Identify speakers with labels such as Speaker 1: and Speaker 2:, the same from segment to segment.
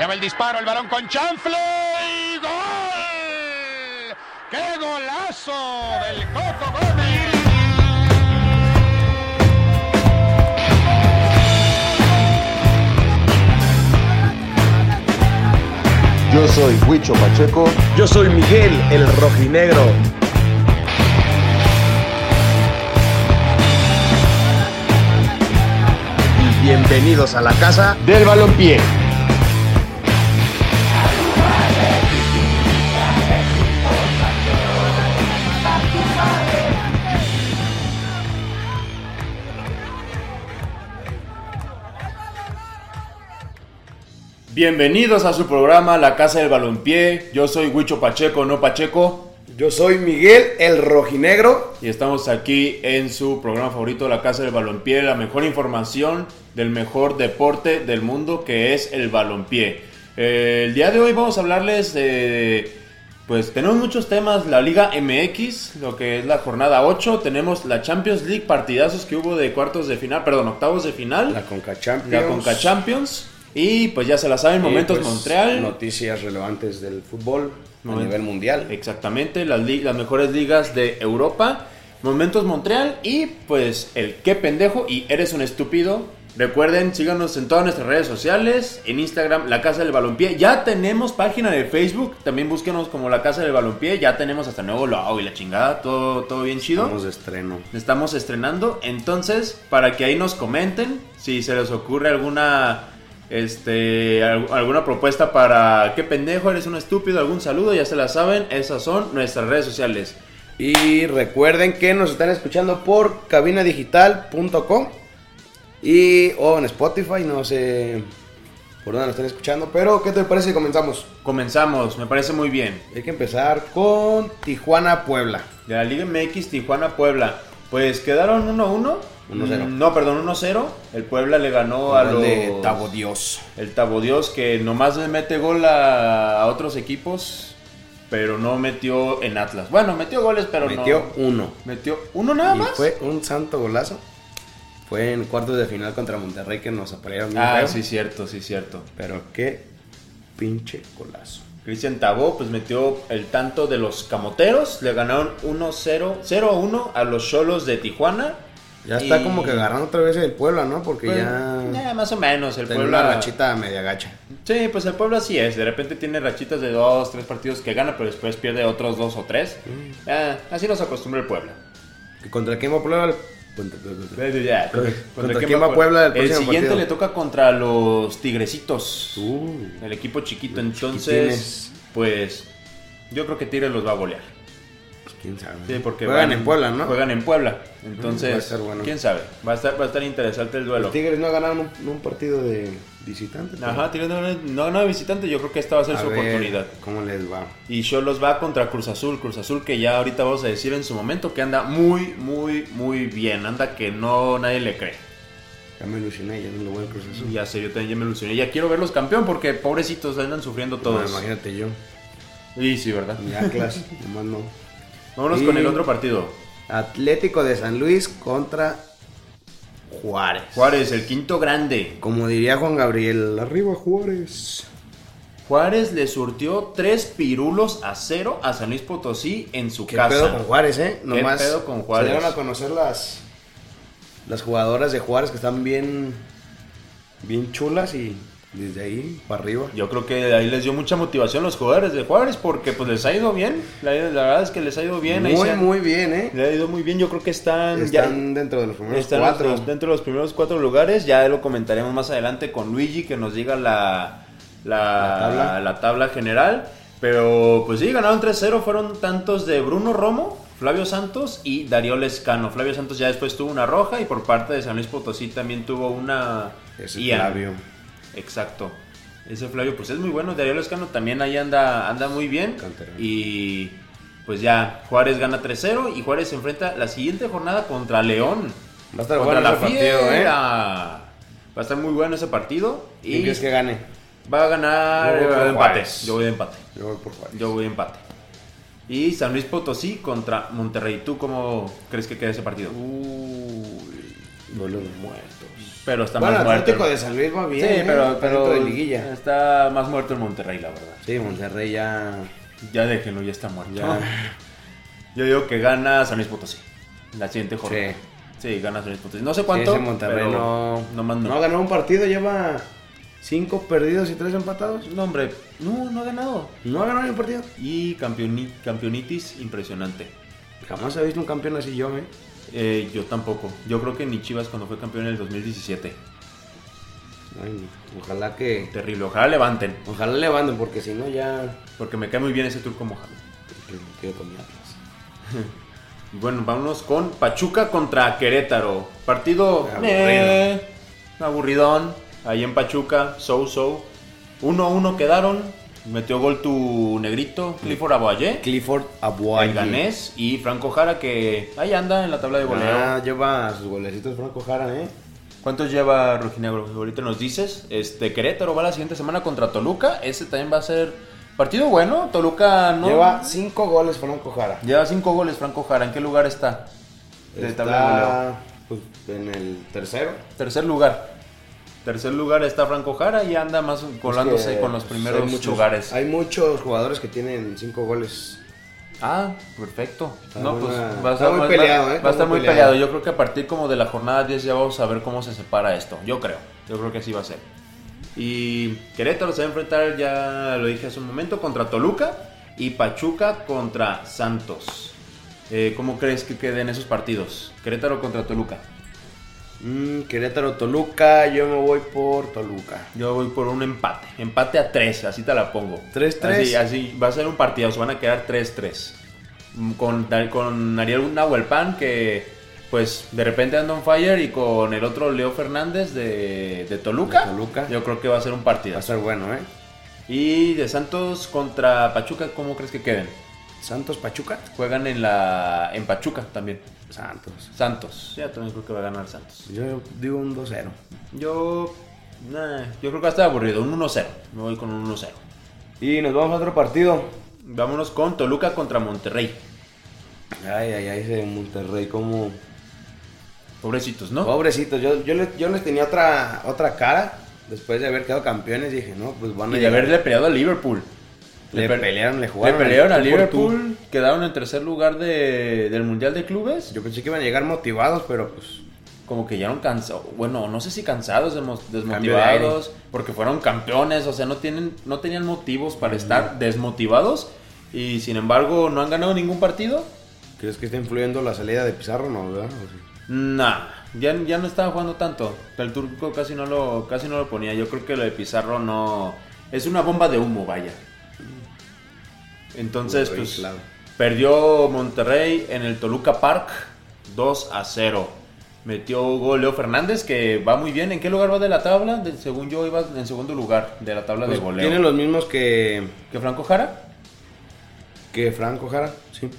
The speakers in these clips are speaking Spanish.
Speaker 1: Allá va el disparo, el balón con chanfle y gol. ¡Qué golazo del Coco Gómez!
Speaker 2: Yo soy Huicho Pacheco.
Speaker 3: Yo soy Miguel el Rojinegro. Y bienvenidos a la casa
Speaker 2: Del balompié.
Speaker 4: Bienvenidos a su programa La Casa del Balompié. Yo soy Huicho Pacheco, no Pacheco.
Speaker 3: Yo soy Miguel el Rojinegro.
Speaker 4: Y estamos aquí en su programa favorito, La Casa del Balompié, la mejor información del mejor deporte del mundo que es el balompié. Eh, el día de hoy vamos a hablarles de... Pues tenemos muchos temas, la Liga MX, lo que es la jornada 8, tenemos la Champions League, partidazos que hubo de cuartos de final, perdón, octavos de final,
Speaker 3: La Conca Champions.
Speaker 4: la Conca Champions, y pues ya se la saben, Momentos
Speaker 3: pues,
Speaker 4: Montreal,
Speaker 3: Noticias relevantes del fútbol a nivel mundial.
Speaker 4: Exactamente, las, las mejores ligas de Europa. Momentos Montreal y pues el qué pendejo y eres un estúpido. Recuerden, síganos en todas nuestras redes sociales, en Instagram, La Casa del Balompié. Ya tenemos página de Facebook, también búsquenos como La Casa del Balompié. Ya tenemos hasta nuevo logo y la chingada, todo, todo bien chido.
Speaker 3: Estamos de estreno.
Speaker 4: Estamos estrenando, entonces para que ahí nos comenten si se les ocurre alguna este al- alguna propuesta para qué pendejo eres un estúpido, algún saludo, ya se la saben, esas son nuestras redes sociales.
Speaker 3: Y recuerden que nos están escuchando por cabinadigital.com y o en Spotify, no sé por dónde nos están escuchando, pero ¿qué te parece si comenzamos?
Speaker 4: Comenzamos, me parece muy bien.
Speaker 3: Hay que empezar con Tijuana Puebla.
Speaker 4: De la Liga MX Tijuana Puebla, pues quedaron 1-1.
Speaker 3: 1-0.
Speaker 4: Mm, No, perdón, 1-0. El Puebla le ganó a
Speaker 3: Gol
Speaker 4: los
Speaker 3: de Tabo Dios.
Speaker 4: El Tabo Dios que nomás le mete gol a, a otros equipos, pero no metió en Atlas. Bueno, metió goles, pero
Speaker 3: Metió
Speaker 4: no.
Speaker 3: uno.
Speaker 4: Metió uno nada
Speaker 3: Y
Speaker 4: más.
Speaker 3: fue un santo golazo. Fue en cuartos de final contra Monterrey que nos bien
Speaker 4: Ah,
Speaker 3: feo.
Speaker 4: sí, cierto, sí, cierto.
Speaker 3: Pero qué pinche golazo.
Speaker 4: Cristian Tabó pues metió el tanto de los camoteros, le ganaron 1-0, 0-1 a los Cholos de Tijuana.
Speaker 3: Ya está
Speaker 4: Y-
Speaker 3: como que agarrando otra vez el Puebla, ¿no? Porque
Speaker 4: Pues,
Speaker 3: ya
Speaker 4: eh, más o menos, el Puebla.
Speaker 3: una rachita media gacha.
Speaker 4: Sí, pues el pueblo así es. De repente tiene rachitas de dos, tres partidos que gana, pero después pierde otros dos o tres.
Speaker 3: Mm.
Speaker 4: Eh, así nos acostumbra el pueblo.
Speaker 3: ¿Y ¿Contra quién va Puebla? Contra- ¿Contra-
Speaker 4: contra
Speaker 3: contra
Speaker 4: quién va
Speaker 3: Puebla el
Speaker 4: siguiente
Speaker 3: partido?
Speaker 4: le toca contra los Tigresitos.
Speaker 3: Uh,
Speaker 4: El equipo chiquito. Entonces, pues yo creo que Tigres los va a golear.
Speaker 3: Quién sabe.
Speaker 4: Sí, porque
Speaker 3: Juegan
Speaker 4: van-
Speaker 3: en Puebla, ¿no?
Speaker 4: Juegan en Puebla. Entonces,
Speaker 3: va a estar bueno.
Speaker 4: quién sabe. Va a estar, va a estar interesante el duelo.
Speaker 3: Los Tigres no ganaron un, un partido de visitantes.
Speaker 4: Ajá, Tigres no, no ganó de visitante. Yo creo que esta va a ser
Speaker 3: A
Speaker 4: su
Speaker 3: ver
Speaker 4: oportunidad.
Speaker 3: ¿Cómo les va?
Speaker 4: Y Cholos va contra Cruz Azul. Cruz Azul que ya ahorita vamos a decir en su momento que anda muy, muy, muy bien. Anda que no nadie le cree.
Speaker 3: Ya me ilusioné, ya no lo voy a Cruz Azul.
Speaker 4: Ya sé, yo también ya me ilusioné. Ya quiero verlos campeón porque pobrecitos andan sufriendo
Speaker 3: No,
Speaker 4: todos.
Speaker 3: imagínate yo.
Speaker 4: Y sí, ¿verdad?
Speaker 3: Mi Atlas, nomás no.
Speaker 4: Vámonos
Speaker 3: Y-
Speaker 4: con el otro partido.
Speaker 3: Atlético de San Luis contra Juárez.
Speaker 4: Juárez, el quinto grande.
Speaker 3: Como diría Juan Gabriel, arriba Juárez.
Speaker 4: Juárez le surtió tres pirulos a cero a San Luis Potosí en su
Speaker 3: ¿Qué
Speaker 4: casa.
Speaker 3: pedo con Juárez, eh? Nomás
Speaker 4: pedo con Juárez?
Speaker 3: salieron a conocer las, las jugadoras de Juárez que están bien, bien chulas y desde ahí para arriba.
Speaker 4: Yo creo que ahí les dio mucha motivación los jugadores de Juárez porque pues les ha ido bien. La, la verdad es que les ha ido bien.
Speaker 3: muy,
Speaker 4: han-
Speaker 3: muy bien, eh.
Speaker 4: Le ha ido muy bien. Yo creo que están, ya-
Speaker 3: dentro de los primeros
Speaker 4: están
Speaker 3: cuatro.
Speaker 4: los- dentro de los primeros cuatro lugares. Ya lo comentaremos más adelante con Luigi que nos diga la, la,
Speaker 3: La tabla.
Speaker 4: la tabla general. Pero pues sí, ganaron 3-0. Fueron tantos de Bruno Romo, Flavio Santos y Darío Lescano. Flavio Santos ya después tuvo una roja y por parte de San Luis Potosí también tuvo una... Ian.
Speaker 3: Flavio.
Speaker 4: Exacto. Ese Flavio pues es muy bueno. Darío Lescano también ahí anda, anda muy bien.
Speaker 3: Canterano.
Speaker 4: Y pues ya, Juárez gana 3-0 y Juárez se enfrenta la siguiente jornada contra León.
Speaker 3: Va a estar bueno
Speaker 4: la
Speaker 3: ese partido, eh.
Speaker 4: Va a estar muy bueno ese partido.
Speaker 3: ¿Quién
Speaker 4: Y
Speaker 3: crees que gane?
Speaker 4: va a ganar
Speaker 3: Yo voy por
Speaker 4: eh, empate. Yo voy de empate.
Speaker 3: Yo voy por Juárez.
Speaker 4: Yo voy de empate. Y San Luis Potosí contra Monterrey. ¿Tú cómo crees que queda ese partido?
Speaker 3: Uy, duelo de muertos.
Speaker 4: Pero está
Speaker 3: bueno,
Speaker 4: más muerto.
Speaker 3: Atlético de San Luis va bien.
Speaker 4: Sí,
Speaker 3: ¿eh?
Speaker 4: pero, pero
Speaker 3: de liguilla.
Speaker 4: está más muerto el Monterrey, la verdad.
Speaker 3: Sí, Monterrey ya.
Speaker 4: Ya déjenlo, ya está muerto.
Speaker 3: Ya.
Speaker 4: Yo digo que gana San Luis Potosí. La siguiente jornada.
Speaker 3: Sí.
Speaker 4: Sí, gana San Luis Potosí. No sé
Speaker 3: Sí,
Speaker 4: cuánto.
Speaker 3: ese Monterrey
Speaker 4: pero
Speaker 3: no.
Speaker 4: no.
Speaker 3: No ganó un partido, lleva cinco perdidos y tres empatados.
Speaker 4: No, hombre, no, no ha ganado.
Speaker 3: No ha ganado ni un partido.
Speaker 4: Y campeoni- campeonitis impresionante.
Speaker 3: Jamás he visto un campeón así yo, ¿eh?
Speaker 4: Eh, yo tampoco. Yo creo que ni Chivas cuando fue campeón en el 2017.
Speaker 3: Ay, ojalá que.
Speaker 4: Terrible. Ojalá levanten.
Speaker 3: Ojalá levanten, porque si no ya.
Speaker 4: Porque me cae muy bien ese turco Mohamed.
Speaker 3: que- que con mi Atlas.
Speaker 4: Y Bueno, vámonos con Pachuca contra Querétaro. Partido
Speaker 3: Aburrido.
Speaker 4: eh, aburridón. Ahí en Pachuca, so so. 1-1 quedaron. Metió gol tu negrito, Clifford Aboyé,
Speaker 3: Clifford Abuay.
Speaker 4: el ganés, y Franco Jara que ahí anda en la tabla de goleo.
Speaker 3: Ah, lleva sus golecitos Franco Jara, ¿eh?
Speaker 4: ¿Cuántos lleva Rojinegro? Ahorita nos dices. Este Querétaro va la siguiente semana contra Toluca. Ese también va a ser partido bueno. Toluca no
Speaker 3: Lleva cinco goles Franco Jara.
Speaker 4: lleva cinco goles Franco Jara. ¿En qué lugar está? De tabla de goleo.
Speaker 3: Está pues, en el tercero.
Speaker 4: Tercer lugar. Tercer lugar está Franco Jara y anda más colándose
Speaker 3: Es que,
Speaker 4: con los
Speaker 3: pues,
Speaker 4: primeros
Speaker 3: hay muchos-
Speaker 4: lugares.
Speaker 3: Hay muchos jugadores que tienen cinco goles.
Speaker 4: Ah, perfecto.
Speaker 3: Está
Speaker 4: no, pues
Speaker 3: buena-
Speaker 4: va a estar
Speaker 3: muy peleado,
Speaker 4: va-
Speaker 3: ¿eh?
Speaker 4: Va a estar muy
Speaker 3: muy
Speaker 4: peleado.
Speaker 3: peleado.
Speaker 4: Yo creo que a partir como de la jornada 10 ya vamos a ver cómo se separa esto. Yo creo. Yo creo que así va a ser. Y Querétaro se va a enfrentar, ya lo dije hace un momento, contra Toluca y Pachuca contra Santos. Eh, ¿Cómo crees que queden esos partidos? Querétaro contra Toluca.
Speaker 3: Mm, Querétaro, Toluca. Yo me voy por Toluca.
Speaker 4: Yo voy por un empate. Empate a 3, así te la pongo.
Speaker 3: 3-3.
Speaker 4: Así, así va a ser un partido, se van a quedar 3-3. Mm, Con, con Ariel Nahuelpan, que pues de repente anda on fire, y con el otro Leo Fernández de, de Toluca.
Speaker 3: De Toluca.
Speaker 4: Yo creo que va a ser un partido.
Speaker 3: Va a estar bueno, ¿eh?
Speaker 4: Y de Santos contra Pachuca, ¿cómo crees que queden?
Speaker 3: Santos, Pachuca.
Speaker 4: Juegan en la en Pachuca también.
Speaker 3: Santos.
Speaker 4: Santos. Ya también creo que va a ganar Santos.
Speaker 3: Yo digo un 2-0.
Speaker 4: Yo. nah, yo creo que va a estar aburrido. Un 1-0. Me voy con un 1-0.
Speaker 3: Y nos vamos a otro partido.
Speaker 4: Vámonos con Toluca contra Monterrey.
Speaker 3: Ay, ay, ay, ese Monterrey, como...
Speaker 4: Pobrecitos, ¿no?
Speaker 3: Pobrecitos, yo, yo, les, yo les tenía otra, otra cara. Después de haber quedado campeones, dije, no, pues van a
Speaker 4: Y de
Speaker 3: llegar.
Speaker 4: haberle peleado a Liverpool.
Speaker 3: Le
Speaker 4: pe-
Speaker 3: pelearon, le
Speaker 4: Le
Speaker 3: jugaron.
Speaker 4: pelearon a
Speaker 3: al.
Speaker 4: Liverpool. Quedaron en tercer lugar de- del Mundial de Clubes.
Speaker 3: Yo pensé que iban a llegar motivados, pero pues...
Speaker 4: Como que llegaron cansados. Bueno, no sé si cansados,
Speaker 3: de
Speaker 4: desmotivados. Porque fueron campeones. O sea, no, tienen, no tenían motivos para estar desmotivados. Y sin embargo, no han ganado ningún partido.
Speaker 3: ¿Crees que está influyendo la salida de Pizarro? No, ¿verdad? Sí.
Speaker 4: Nah, ya, ya no estaba jugando tanto. El turco casi no lo casi no lo ponía. Yo creo que lo de Pizarro no es una bomba de humo, vaya. Entonces,
Speaker 3: Uy,
Speaker 4: pues
Speaker 3: claro.
Speaker 4: perdió Monterrey en el Toluca Park 2 a 0. Metió gol Leo Fernández que va muy bien. ¿En qué lugar va de la tabla? De- según yo iba en segundo lugar de la tabla
Speaker 3: Pues
Speaker 4: de goleo.
Speaker 3: tiene los mismos que,
Speaker 4: ¿Que Franco Jara?
Speaker 3: que Franco Jara, sí.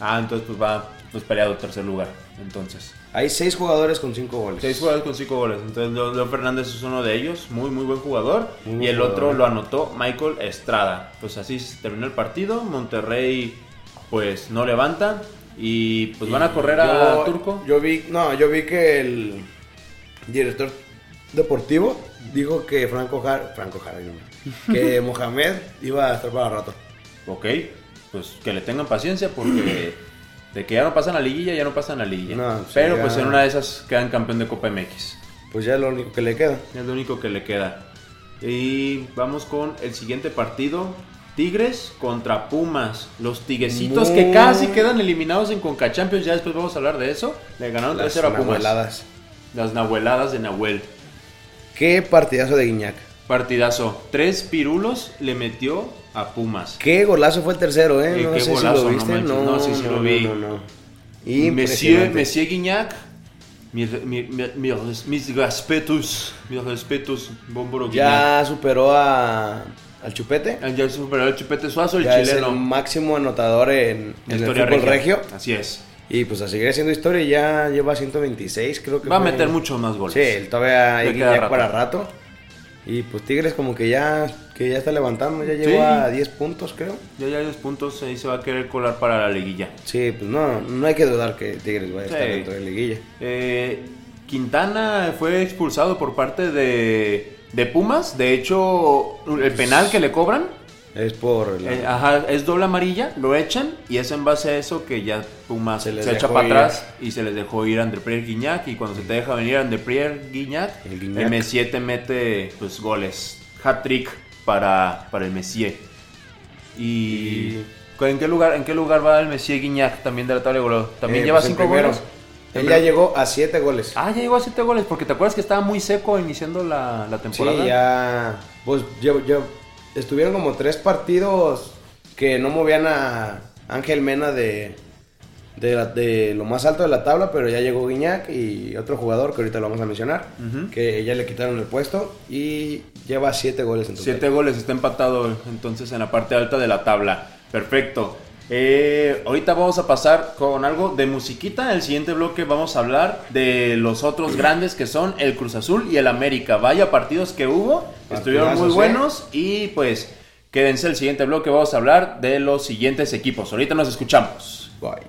Speaker 4: Ah, entonces pues va pues peleado tercer lugar. Entonces.
Speaker 3: Hay seis jugadores con cinco goles.
Speaker 4: Seis jugadores con cinco goles. Entonces Leo, Fernández es uno de ellos, muy muy buen jugador.
Speaker 3: Muy
Speaker 4: y el
Speaker 3: jugador.
Speaker 4: otro lo anotó Michael Estrada. Pues así se terminó el partido. Monterrey pues no levanta. Y pues van a correr a Turco.
Speaker 3: Yo vi, no, yo vi que el director deportivo dijo que Franco Jara, Franco Jara, no, que Mohamed iba a estar para rato.
Speaker 4: Ok, pues que le tengan paciencia porque de que ya no pasan a liguilla, ya no pasan a liguilla.
Speaker 3: No,
Speaker 4: Pero
Speaker 3: ya.
Speaker 4: pues en una de esas quedan campeón de Copa MX.
Speaker 3: Pues ya es lo único que le queda.
Speaker 4: Es lo único que le queda. Y vamos con el siguiente partido. Tigres contra Pumas. Los tiguecitos
Speaker 3: Muy-
Speaker 4: que casi quedan eliminados en Conca Champions. Ya después vamos a hablar de eso. Le ganaron
Speaker 3: Las
Speaker 4: 3-0 a Pumas.
Speaker 3: nahueladas.
Speaker 4: Las nahueladas de Nahuel.
Speaker 3: Qué partidazo de Guiñac.
Speaker 4: Partidazo. Tres pirulos le metió a Pumas.
Speaker 3: Qué golazo fue el tercero, ¿eh?
Speaker 4: Eh,
Speaker 3: no
Speaker 4: qué
Speaker 3: sé
Speaker 4: golazo,
Speaker 3: si
Speaker 4: no
Speaker 3: lo viste.
Speaker 4: manches.
Speaker 3: No,
Speaker 4: No, sí, sí lo vi.
Speaker 3: No, no, no.
Speaker 4: Monsieur. Monsieur Guignac. Mi- mi- mi- mis, respetos. Mis respetos. Guignac.
Speaker 3: Ya superó a, al Chupete.
Speaker 4: Ah, Ya superó el Chupete Suazo, el
Speaker 3: ya es
Speaker 4: chileno.
Speaker 3: el máximo anotador en, en el fútbol
Speaker 4: regia.
Speaker 3: regio.
Speaker 4: Así es.
Speaker 3: Y pues a seguir haciendo historia ya lleva 126, creo que
Speaker 4: Va a meter muchos más goles.
Speaker 3: Sí, todavía hay Guiñac
Speaker 4: rato.
Speaker 3: para rato. Y pues Tigres como que ya que ya está levantando, ya llegó
Speaker 4: Sí.
Speaker 3: a 10 puntos, creo.
Speaker 4: Ya ya hay dos puntos, ahí se va a querer colar para la liguilla.
Speaker 3: Sí, pues no, no hay que dudar que Tigres vaya a estar
Speaker 4: Sí.
Speaker 3: dentro de la liguilla.
Speaker 4: Eh, Quintana fue expulsado por parte de, de Pumas. De hecho, el penal que le cobran
Speaker 5: Es por la-
Speaker 4: eh, ajá, es doble amarilla, lo echan y es en base a eso que ya Pumas
Speaker 5: Se
Speaker 4: se, echa para
Speaker 5: ir.
Speaker 4: atrás y se les dejó ir a André Guignac y cuando se te deja venir André Guignac,
Speaker 5: El
Speaker 4: el,
Speaker 5: Guignac.
Speaker 4: Messier te mete pues goles, hat trick para, para el Messier. Y ¿en qué lugar en qué lugar va el Messier Guignac también de la tabla de? También
Speaker 5: Eh,
Speaker 4: lleva
Speaker 5: pues, en
Speaker 4: cinco
Speaker 5: primero.
Speaker 4: goles.
Speaker 5: Él ya llegó a 7 goles.
Speaker 4: Ah, ya llegó a siete goles porque te acuerdas que estaba muy seco iniciando la, la
Speaker 5: sí,
Speaker 4: temporada.
Speaker 5: ya. Pues yo, yo- estuvieron como tres partidos que no movían a Ángel Mena de, de, la- de lo más alto de la tabla, pero ya llegó Guiñac y otro jugador que ahorita lo vamos a mencionar, que ya le quitaron el puesto y lleva 7 goles en total.
Speaker 4: Siete goles, está empatado entonces en la parte alta de la tabla. Perfecto. Eh, ahorita vamos a pasar con algo de musiquita. En el siguiente bloque vamos a hablar de los otros grandes que son el Cruz Azul y el América. Vaya partidos que hubo, estuvieron muy buenos y pues quédense el siguiente bloque. Vamos a hablar de los siguientes equipos. Ahorita nos escuchamos.
Speaker 5: Bye.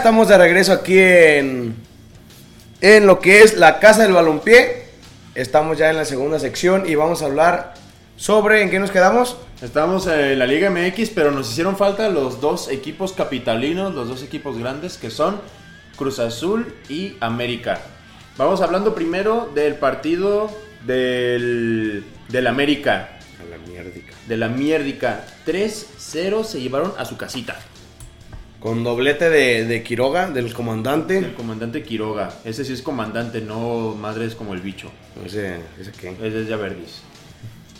Speaker 5: Estamos de regreso aquí en, en lo que es la Casa del Balompié. Estamos ya en la segunda sección y vamos a hablar sobre en qué nos quedamos.
Speaker 4: Estamos en la Liga MX, pero nos hicieron falta los dos equipos capitalinos, los dos equipos grandes que son Cruz Azul y América. Vamos hablando primero del partido del, del América,
Speaker 5: A la mierdica.
Speaker 4: de la mierdica. 3-0 se llevaron a su casita.
Speaker 3: Con doblete de, de Quiroga, del comandante.
Speaker 4: El comandante Quiroga. Ese sí es comandante, no madres como el bicho.
Speaker 3: Ese, ese qué.
Speaker 4: Ese es Yaverdis.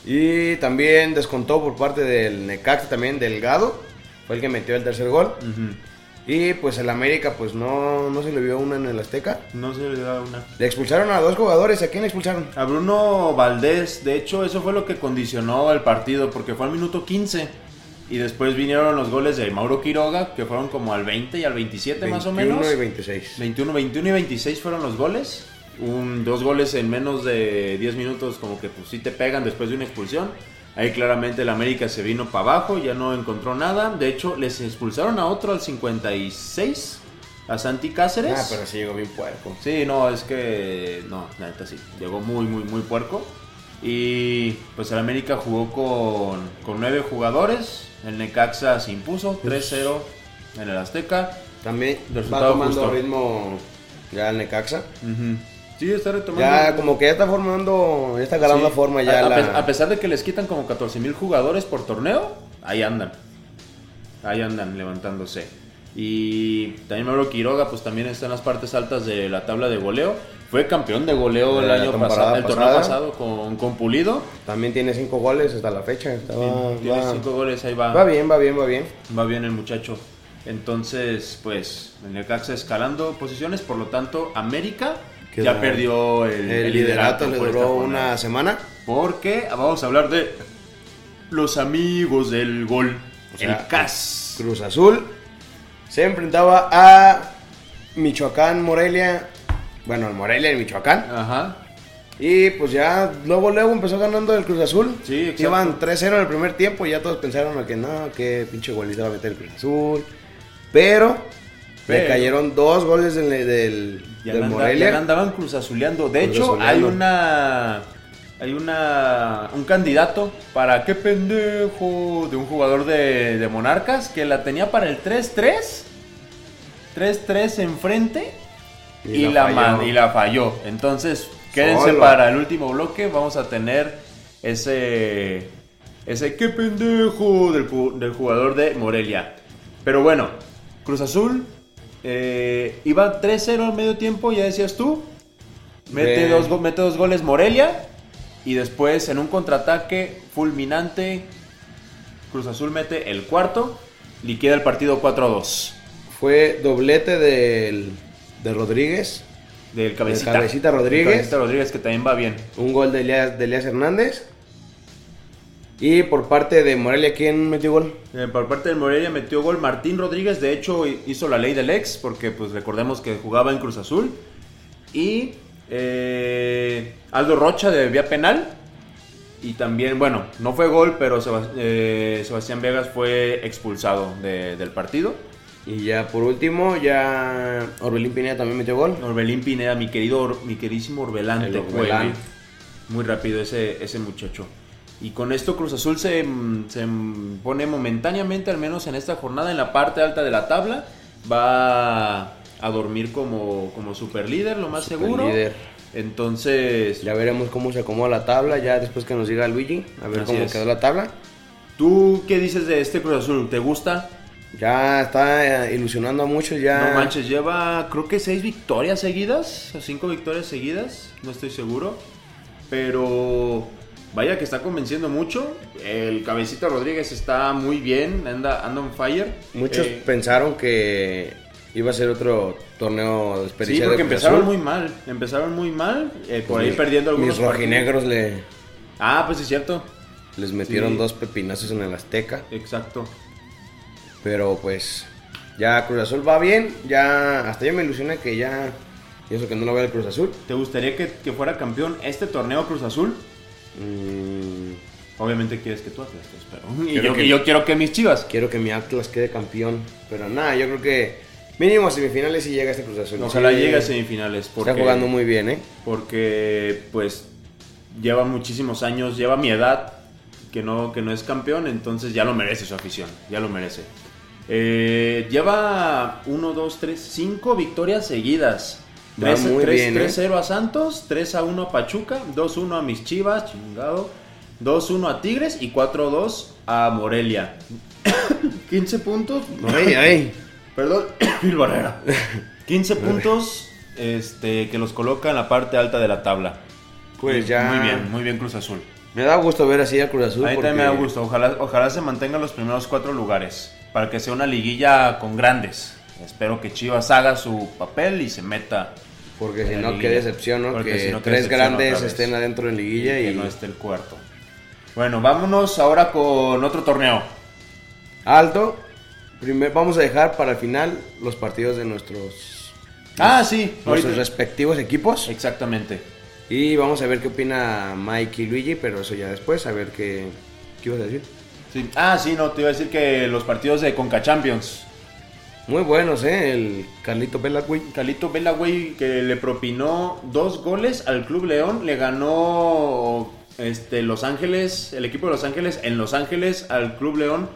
Speaker 3: Y también descontó por parte del Necaxa también Delgado. Fue el que metió el tercer gol.
Speaker 4: Ujú.
Speaker 3: Y pues el América pues no, no se le vio una en el Azteca.
Speaker 4: No se le da una.
Speaker 3: Le expulsaron a dos jugadores. ¿A quién le expulsaron?
Speaker 4: A Bruno Valdés, de hecho, eso fue lo que condicionó el partido, porque fue al minuto 15. Y después vinieron los goles de Mauro Quiroga, que fueron como al 20 y al 27 más o
Speaker 3: 21
Speaker 4: menos.
Speaker 3: y 26.
Speaker 4: 21, 21 y 26 fueron los goles. Un, dos goles en menos de 10 minutos, como que pues sí te pegan después de una expulsión. Ahí claramente el América se vino para abajo, ya no encontró nada. De hecho, les expulsaron a otro al 56, a Santi Cáceres.
Speaker 3: Ah, pero sí llegó bien puerco.
Speaker 4: Sí, no, es que. No, la neta sí. Llegó muy, muy, muy puerco. Y pues el América jugó con, con nueve jugadores. El Necaxa se impuso 3-0 en el Azteca.
Speaker 3: También va tomando
Speaker 4: justo.
Speaker 3: ritmo ya el Necaxa.
Speaker 4: Ujú. Sí, está retomando.
Speaker 3: Ya como que ya está formando, ya está agarrando
Speaker 4: Sí.
Speaker 3: forma ya
Speaker 4: a,
Speaker 3: la...
Speaker 4: a pesar de que les quitan como 14 mil jugadores por torneo, ahí andan. Ahí andan levantándose. Y también Mauro Quiroga, pues también está en las partes altas de la tabla de goleo. Fue campeón de goleo
Speaker 3: De
Speaker 4: el año pasado, el torneo pasado con, con Pulido.
Speaker 3: También tiene cinco goles hasta la fecha. Está- va,
Speaker 4: Tiene
Speaker 3: va-
Speaker 4: cinco goles, ahí va.
Speaker 3: va bien, va bien, va bien.
Speaker 4: Va bien el muchacho. Entonces, pues, el Necaxa escalando posiciones, por lo tanto, América
Speaker 3: Quedó-
Speaker 4: ya perdió el,
Speaker 3: liderato le duró una semana.
Speaker 4: Porque vamos a hablar de los amigos del gol.
Speaker 3: O sea,
Speaker 4: el CAS.
Speaker 3: Cruz Azul se enfrentaba a Michoacán, Morelia. Bueno, el Morelia y Michoacán.
Speaker 4: Ajá.
Speaker 3: Y pues ya luego luego empezó ganando el Cruz Azul.
Speaker 4: Sí, exacto.
Speaker 3: Iban 3-0 en el primer tiempo y ya todos pensaron que no, que pinche golista va a meter el Cruz Azul. Pero, le
Speaker 4: Pero-
Speaker 3: cayeron dos goles del, del,
Speaker 4: Ya,
Speaker 3: del
Speaker 4: la anda-
Speaker 3: Morelia.
Speaker 4: ya andaban cruzazuleando. De
Speaker 3: Cruz
Speaker 4: hecho, hay una. Hay una. Un candidato para qué pendejo de un jugador de, de Monarcas que la tenía para el 3-3. 3-3 enfrente.
Speaker 3: Y
Speaker 4: Y,
Speaker 3: la
Speaker 4: la,
Speaker 3: falló.
Speaker 4: man- y la falló. Entonces, quédense
Speaker 3: Solo.
Speaker 4: para el último bloque. Vamos a tener ese. Ese qué pendejo del, del jugador de Morelia. Pero bueno, Cruz Azul eh, iba 3-0 al medio tiempo, ya decías tú. Mete, dos, mete dos goles Morelia. Y después en un contraataque fulminante, Cruz Azul mete el cuarto. Liquida el partido 4-2.
Speaker 3: Fue doblete del, de Rodríguez.
Speaker 4: Del cabecita.
Speaker 3: Cabecita Rodríguez.
Speaker 4: Del Cabecita Rodríguez que también va bien.
Speaker 3: Un gol de Elías, de Hernández. Y por parte de Morelia, ¿quién metió gol?
Speaker 4: Eh, por parte del Morelia metió gol Martín Rodríguez, de hecho hizo la ley del ex, porque pues recordemos que jugaba en Cruz Azul. Y eh, Aldo Rocha de vía penal. Y también, bueno, no fue gol, pero eh, Sebastián Vegas fue expulsado de- del partido.
Speaker 3: Y ya por último, ya Orbelín Pineda también metió gol.
Speaker 4: Orbelín Pineda, mi querido, Or- mi queridísimo Orbelante,
Speaker 3: Orbelán.
Speaker 4: Muy rápido ese, ese muchacho. Y con esto Cruz Azul se, se pone momentáneamente, al menos en esta jornada, en la parte alta de la tabla. Va a dormir como, como super líder, lo más seguro.
Speaker 3: Superlíder.
Speaker 4: Entonces,
Speaker 3: Ya veremos cómo se acomoda la tabla, ya después que nos diga Luigi, a ver cómo
Speaker 4: es.
Speaker 3: quedó la tabla.
Speaker 4: ¿tú qué dices de este Cruz Azul? ¿Te gusta?
Speaker 3: Ya está eh, ilusionando a muchos, ya.
Speaker 4: No manches, lleva creo que seis victorias seguidas, o cinco victorias seguidas, no estoy seguro. Pero vaya que está convenciendo mucho. El cabecita Rodríguez está muy bien, anda, anda on fire.
Speaker 3: Muchos
Speaker 4: Eh,
Speaker 3: pensaron que iba a ser otro torneo de
Speaker 4: sí,
Speaker 3: experiencia
Speaker 4: porque
Speaker 3: de Cruz
Speaker 4: empezaron muy mal, empezaron muy mal, eh, por ahí
Speaker 3: Mis-
Speaker 4: perdiendo algunos
Speaker 3: Mis rojinegros le.
Speaker 4: Ah, pues sí es cierto.
Speaker 3: les metieron
Speaker 4: Sí.
Speaker 3: dos pepinazos en el Azteca.
Speaker 4: Exacto.
Speaker 3: Pero pues ya Cruz Azul va bien, ya hasta yo me ilusioné que ya y eso que no lo vea el Cruz Azul.
Speaker 4: ¿Te gustaría que, que fuera campeón este torneo Cruz Azul?
Speaker 3: Mm,
Speaker 4: Obviamente quieres que tú Atlas, pues, pero y yo,
Speaker 3: que-
Speaker 4: y yo quiero que mis Chivas.
Speaker 3: quiero que mi Atlas quede campeón, pero nada, yo creo que mínimo a semifinales si llega este Cruz Azul.
Speaker 4: Ojalá
Speaker 3: Sí,
Speaker 4: llegue a semifinales. Porque...
Speaker 3: Está jugando muy bien, ¿eh?
Speaker 4: porque pues lleva muchísimos años, lleva mi edad que no, que no es campeón, entonces ya lo merece su afición, ya lo merece. Eh, lleva 1, 2, 3, 5 victorias seguidas.
Speaker 3: Va muy bien, ¿eh?
Speaker 4: 3-0 a Santos, 3 a 1 a Pachuca, 2-1 a mis Chivas, chingado, 2-1 a Tigres y 4-2 a Morelia. 15 puntos.
Speaker 3: Ay, ay.
Speaker 4: Perdón, Phil Barrera. 15 puntos este, que los coloca en la parte alta de la tabla.
Speaker 3: Pues ya.
Speaker 4: Muy bien, muy bien Cruz Azul.
Speaker 3: Me da gusto ver así a Cruz Azul.
Speaker 4: A mí también me da gusto. Ojalá, ojalá se mantengan los primeros cuatro lugares. Para que sea una liguilla con grandes. Espero que Chivas haga su papel y se meta.
Speaker 3: Porque si no, qué decepción, ¿no?
Speaker 4: Porque
Speaker 3: que
Speaker 4: si no, qué
Speaker 3: tres grandes estén adentro en liguilla y.
Speaker 4: que no esté el cuarto. Bueno, vámonos ahora con otro torneo.
Speaker 3: Alto. Primer, vamos a dejar para el final los partidos de nuestros,
Speaker 4: Ah, sí.
Speaker 3: nuestros respectivos equipos.
Speaker 4: Exactamente.
Speaker 3: Y vamos a ver qué opina Mike y Luigi, pero eso ya después, a ver qué, qué ibas a decir.
Speaker 4: Sí. Ah, sí, no, te iba a decir que los partidos de Conca Champions.
Speaker 3: Muy buenos, ¿eh? El Carlito Vela, güey.
Speaker 4: Calito Vela, güey, que le propinó dos goles al Club León. Le ganó este, Los Ángeles, el equipo de Los Ángeles en Los Ángeles al Club León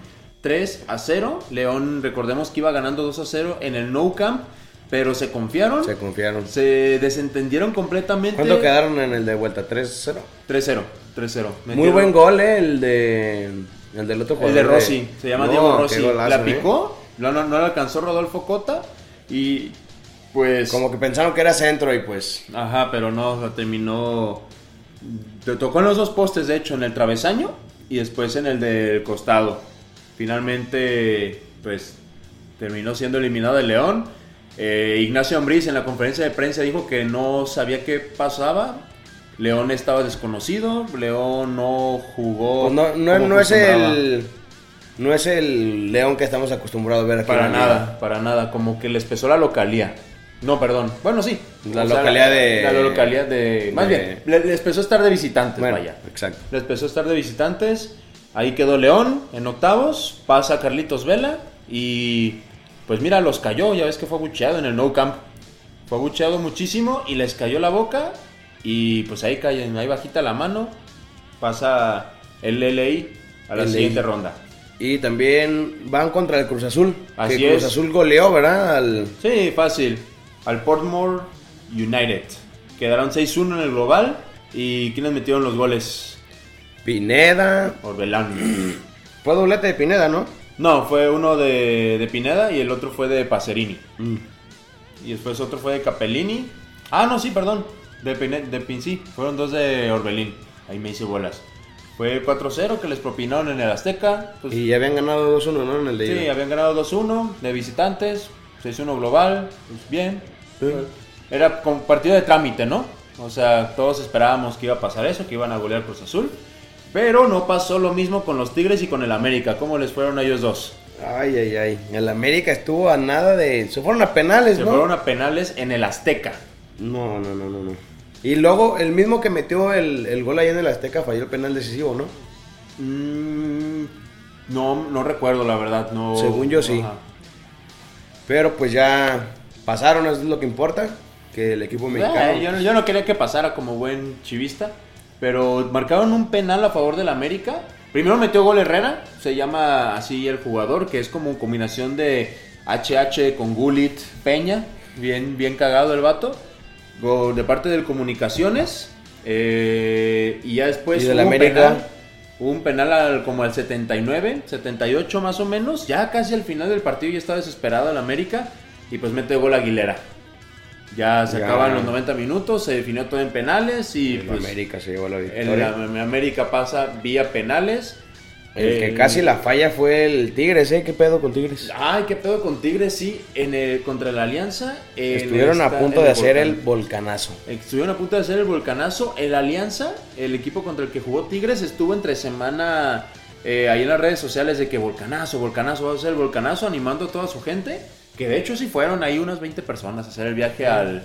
Speaker 4: 3 a 0. León, recordemos que iba ganando 2 a 0 en el No Camp, pero se confiaron.
Speaker 3: Se confiaron.
Speaker 4: Se desentendieron completamente.
Speaker 3: ¿Cuánto quedaron en el de vuelta? ¿3-0?
Speaker 4: 3-0. 3-0.
Speaker 3: Muy buen gol, ¿eh? El de. El del otro
Speaker 4: El
Speaker 3: jugador.
Speaker 4: de Rossi. Se llama
Speaker 3: No,
Speaker 4: Diego Rossi.
Speaker 3: golazo,
Speaker 4: La
Speaker 3: ¿eh?
Speaker 4: picó. No, no, no la alcanzó Rodolfo Cota. Y pues.
Speaker 3: Como que pensaron que era centro y pues.
Speaker 4: Ajá, pero no, la terminó. Te tocó en los dos postes, de hecho, en el travesaño y después en el del costado. Finalmente, pues terminó siendo eliminado el León. Eh, Ignacio Ambriz en la conferencia de prensa dijo que no sabía qué pasaba. León estaba desconocido. León no jugó.
Speaker 3: Pues no, no,
Speaker 4: como
Speaker 3: no es el. No es el León que estamos acostumbrados a ver aquí.
Speaker 4: Para
Speaker 3: liga.
Speaker 4: nada, para nada. Como que les pesó la localía. No, perdón. Bueno, sí.
Speaker 3: La localidad de-
Speaker 4: La localidad de. Más
Speaker 3: de-
Speaker 4: bien, le- les pesó estar de visitantes,
Speaker 3: Bueno,
Speaker 4: vaya.
Speaker 3: exacto.
Speaker 4: Les empezó a estar de visitantes. Ahí quedó León en octavos. Pasa Carlitos Vela. Y pues mira, los cayó. Ya ves que fue abucheado en el No Camp. Fue abucheado muchísimo y les cayó la boca. Y pues ahí caen, ahí bajita la mano. Pasa el LI a la
Speaker 3: LA.
Speaker 4: siguiente ronda.
Speaker 3: Y también van contra el Cruz Azul.
Speaker 4: Así
Speaker 3: que Cruz
Speaker 4: es.
Speaker 3: Azul goleó, ¿verdad? Al,
Speaker 4: Sí, fácil. Al Portmore United. Quedaron 6-1 en el global. ¿Y quiénes metieron los goles?
Speaker 3: Pineda.
Speaker 4: Orbelán.
Speaker 3: Fue doblete de Pineda, ¿no?
Speaker 4: No, fue uno de, de Pineda y el otro fue de Pacerini.
Speaker 3: Mm.
Speaker 4: Y después otro fue de Capellini. Ah, no, sí, perdón. De, Pine- de Pin, sí. Fueron dos de Orbelín. Ahí me hice bolas. Fue 4-0 que les propinaron en el Azteca. Pues,
Speaker 3: Y ya habían ganado 2-1, ¿no? En el de
Speaker 4: sí,
Speaker 3: ida.
Speaker 4: habían ganado 2-1 de visitantes. 6-1 global. Pues bien.
Speaker 3: Sí.
Speaker 4: Era como partido de trámite, ¿no? O sea, todos esperábamos que iba a pasar eso, que iban a golear Cruz Azul. Pero no pasó lo mismo con los Tigres y con el América. ¿Cómo les fueron a ellos dos?
Speaker 3: Ay, ay, ay. El América estuvo a nada de. Se fueron a penales,
Speaker 4: Se
Speaker 3: ¿no?
Speaker 4: fueron a penales en el Azteca.
Speaker 3: No, no, no, no, no. Y luego, el mismo que metió el, el gol ahí en el Azteca falló el penal decisivo, ¿no?
Speaker 4: Mm, no, no recuerdo la verdad. No,
Speaker 3: Según yo, sí.
Speaker 4: Ajá.
Speaker 3: Pero pues ya pasaron, eso es lo que importa. Que el equipo mexicano.
Speaker 4: Eh, yo, no- yo no quería que pasara como buen chivista. Pero marcaron un penal a favor del América. Primero metió gol Herrera. Se llama así el jugador. Que es como combinación de HH con Gulit Peña. Bien, bien cagado el vato. Gol de parte del Comunicaciones. eh, y ya después
Speaker 3: Y del América.
Speaker 4: penal. Hubo un penal al- como al 79, 78 más o menos. Ya casi al final del partido ya estaba desesperado el América. Y pues mete gol Aguilera. Ya se
Speaker 3: Ya.
Speaker 4: acaban los 90 minutos, se definió todo en penales y
Speaker 3: el
Speaker 4: pues,
Speaker 3: América se llevó la
Speaker 4: el
Speaker 3: victoria.
Speaker 4: Am- América pasa vía penales.
Speaker 3: El que casi la falla fue el Tigres, ¿eh? ¿Qué pedo con Tigres?
Speaker 4: Ay, qué pedo con Tigres, sí, en el, contra la Alianza.
Speaker 3: Estuvieron a punto de hacer
Speaker 4: Volcán.
Speaker 3: el volcanazo.
Speaker 4: Estuvieron a punto de hacer el volcanazo. El Alianza, el equipo contra el que jugó Tigres, estuvo entre semana eh, ahí en las redes sociales de que volcanazo, volcanazo, va a ser el volcanazo, animando a toda su gente. Que de hecho sí fueron ahí unas 20 personas a hacer el viaje al,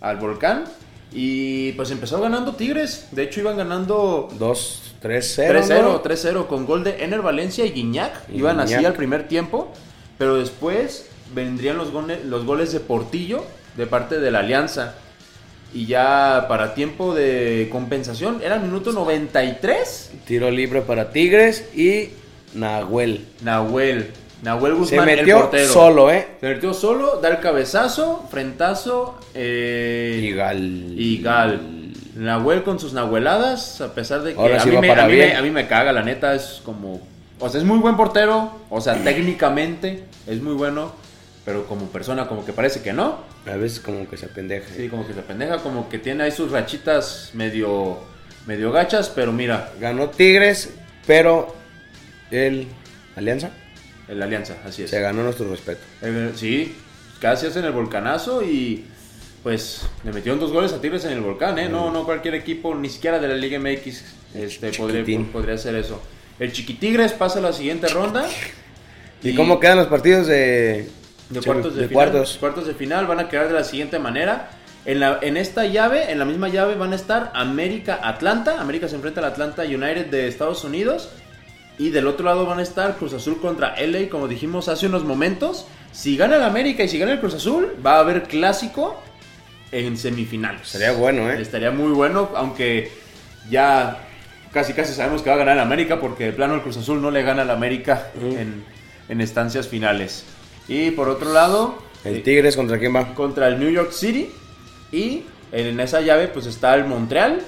Speaker 4: al volcán. Y pues empezó ganando Tigres. De hecho iban ganando
Speaker 3: 2, 3-0.
Speaker 4: 3-0,
Speaker 3: ¿no?
Speaker 4: 3-0 con gol de Ener Valencia y Guiñac.
Speaker 3: Y
Speaker 4: Iban así al primer tiempo. Pero después vendrían los, gone- los goles de Portillo de parte de la Alianza. Y ya para tiempo de compensación, era el minuto 93.
Speaker 3: Tiro libre para Tigres y Nahuel.
Speaker 4: Nahuel. Nahuel
Speaker 3: Se
Speaker 4: Guzmán, el
Speaker 3: metió
Speaker 4: portero.
Speaker 3: solo, ¿eh?
Speaker 4: Se metió solo, da el cabezazo, frentazo. Eh,
Speaker 3: Y Gal.
Speaker 4: y Gal. Nahuel con sus nahueladas, a pesar de que
Speaker 3: Ahora
Speaker 4: a,
Speaker 3: sí
Speaker 4: mí a, me, a mí me caga, la neta, es como... O sea, es muy buen portero, o sea, técnicamente es muy bueno, pero como persona como que parece que no.
Speaker 3: A veces como que se pendeja.
Speaker 4: Sí, como que se pendeja, como que tiene ahí sus rachitas medio, medio gachas, pero mira,
Speaker 3: Ganó Tigres, pero el Alianza
Speaker 4: el Alianza, así es.
Speaker 3: se ganó nuestro respeto.
Speaker 4: Eh, sí, casi hacen el volcanazo y pues le metieron dos goles a Tigres en el volcán, ¿eh? No, no cualquier equipo, ni siquiera de la Liga MX este, podría, podría hacer eso. El Chiquitigres pasa a la siguiente ronda.
Speaker 3: ¿Y, cómo quedan los partidos de,
Speaker 4: de cuartos de,
Speaker 3: de
Speaker 4: final,
Speaker 3: cuartos?
Speaker 4: cuartos de final van a quedar de la siguiente manera. En, la, en esta llave, en la misma llave van a estar América Atlanta. América se enfrenta al Atlanta United de Estados Unidos. Y del otro lado van a estar Cruz Azul contra LA, como dijimos hace unos momentos. Si gana el América y si gana el Cruz Azul, va a haber clásico en semifinales.
Speaker 3: Sería bueno, ¿eh?
Speaker 4: Estaría muy bueno, aunque ya casi casi sabemos que va a ganar el América porque de plano el Cruz Azul no le gana al América en, en estancias finales. Y por otro lado,
Speaker 3: ¿El
Speaker 4: eh,
Speaker 3: Tigres contra quién va?
Speaker 4: contra el New York City y en esa llave pues está el Montreal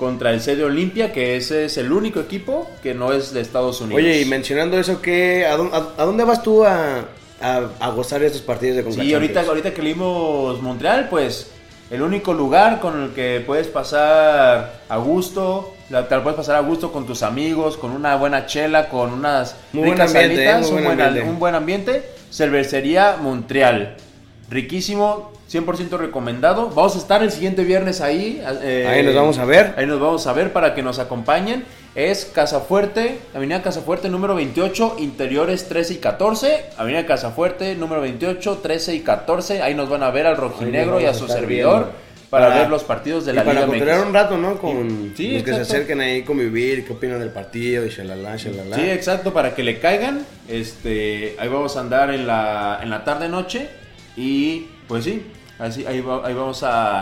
Speaker 4: contra el CD Olimpia, que ese es el único equipo que no es de Estados Unidos.
Speaker 3: Oye, y mencionando eso, ¿qué, a, dónde, a- a dónde vas tú a, a- gozar de estos partidos de Conca
Speaker 4: Sí, ahorita, ahorita que leímos Montreal, pues el único lugar con el que puedes pasar a gusto, la- te la puedes pasar a gusto con tus amigos, con una buena chela, con unas
Speaker 3: Muy buen
Speaker 4: ricas
Speaker 3: ambiente,
Speaker 4: salitas,
Speaker 3: eh, muy
Speaker 4: un,
Speaker 3: buen
Speaker 4: buen,
Speaker 3: ambiente.
Speaker 4: un buen ambiente. Cervecería Montreal. Riquísimo, 100% recomendado. Vamos a estar el siguiente viernes ahí. eh,
Speaker 3: Ahí nos vamos a ver.
Speaker 4: Ahí nos vamos a ver para que nos acompañen. Es Casafuerte, Avenida Casafuerte número 28, interiores 13 y 14. Avenida Casafuerte número 28, 13 y 14. Ahí nos van a ver al rojinegro y a su servidor
Speaker 3: viendo.
Speaker 4: para,
Speaker 3: Para-
Speaker 4: ver los partidos de
Speaker 3: Y
Speaker 4: la
Speaker 3: para
Speaker 4: Liga
Speaker 3: controlar
Speaker 4: MX.
Speaker 3: un rato, ¿no? Con
Speaker 4: Sí,
Speaker 3: los que se
Speaker 4: exacto.
Speaker 3: acerquen ahí, convivir, qué opinan del partido y shalala, shalala.
Speaker 4: Sí, exacto, para que le caigan. Este, ahí vamos a andar en la, en la tarde noche y pues sí, así, ahí, va- ahí vamos a,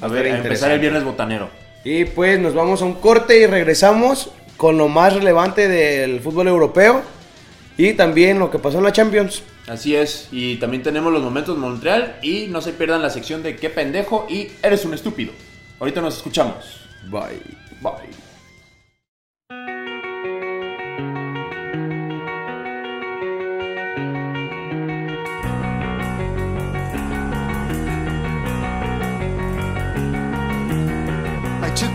Speaker 4: a, ver, a empezar el viernes botanero.
Speaker 3: Y pues nos vamos a un corte y regresamos con lo más relevante del fútbol europeo y también lo que pasó en la Champions.
Speaker 4: Así es, y también tenemos los momentos Montreal y no se pierdan la sección de qué pendejo y eres un estúpido. Ahorita nos escuchamos.
Speaker 3: Bye.
Speaker 4: Bye.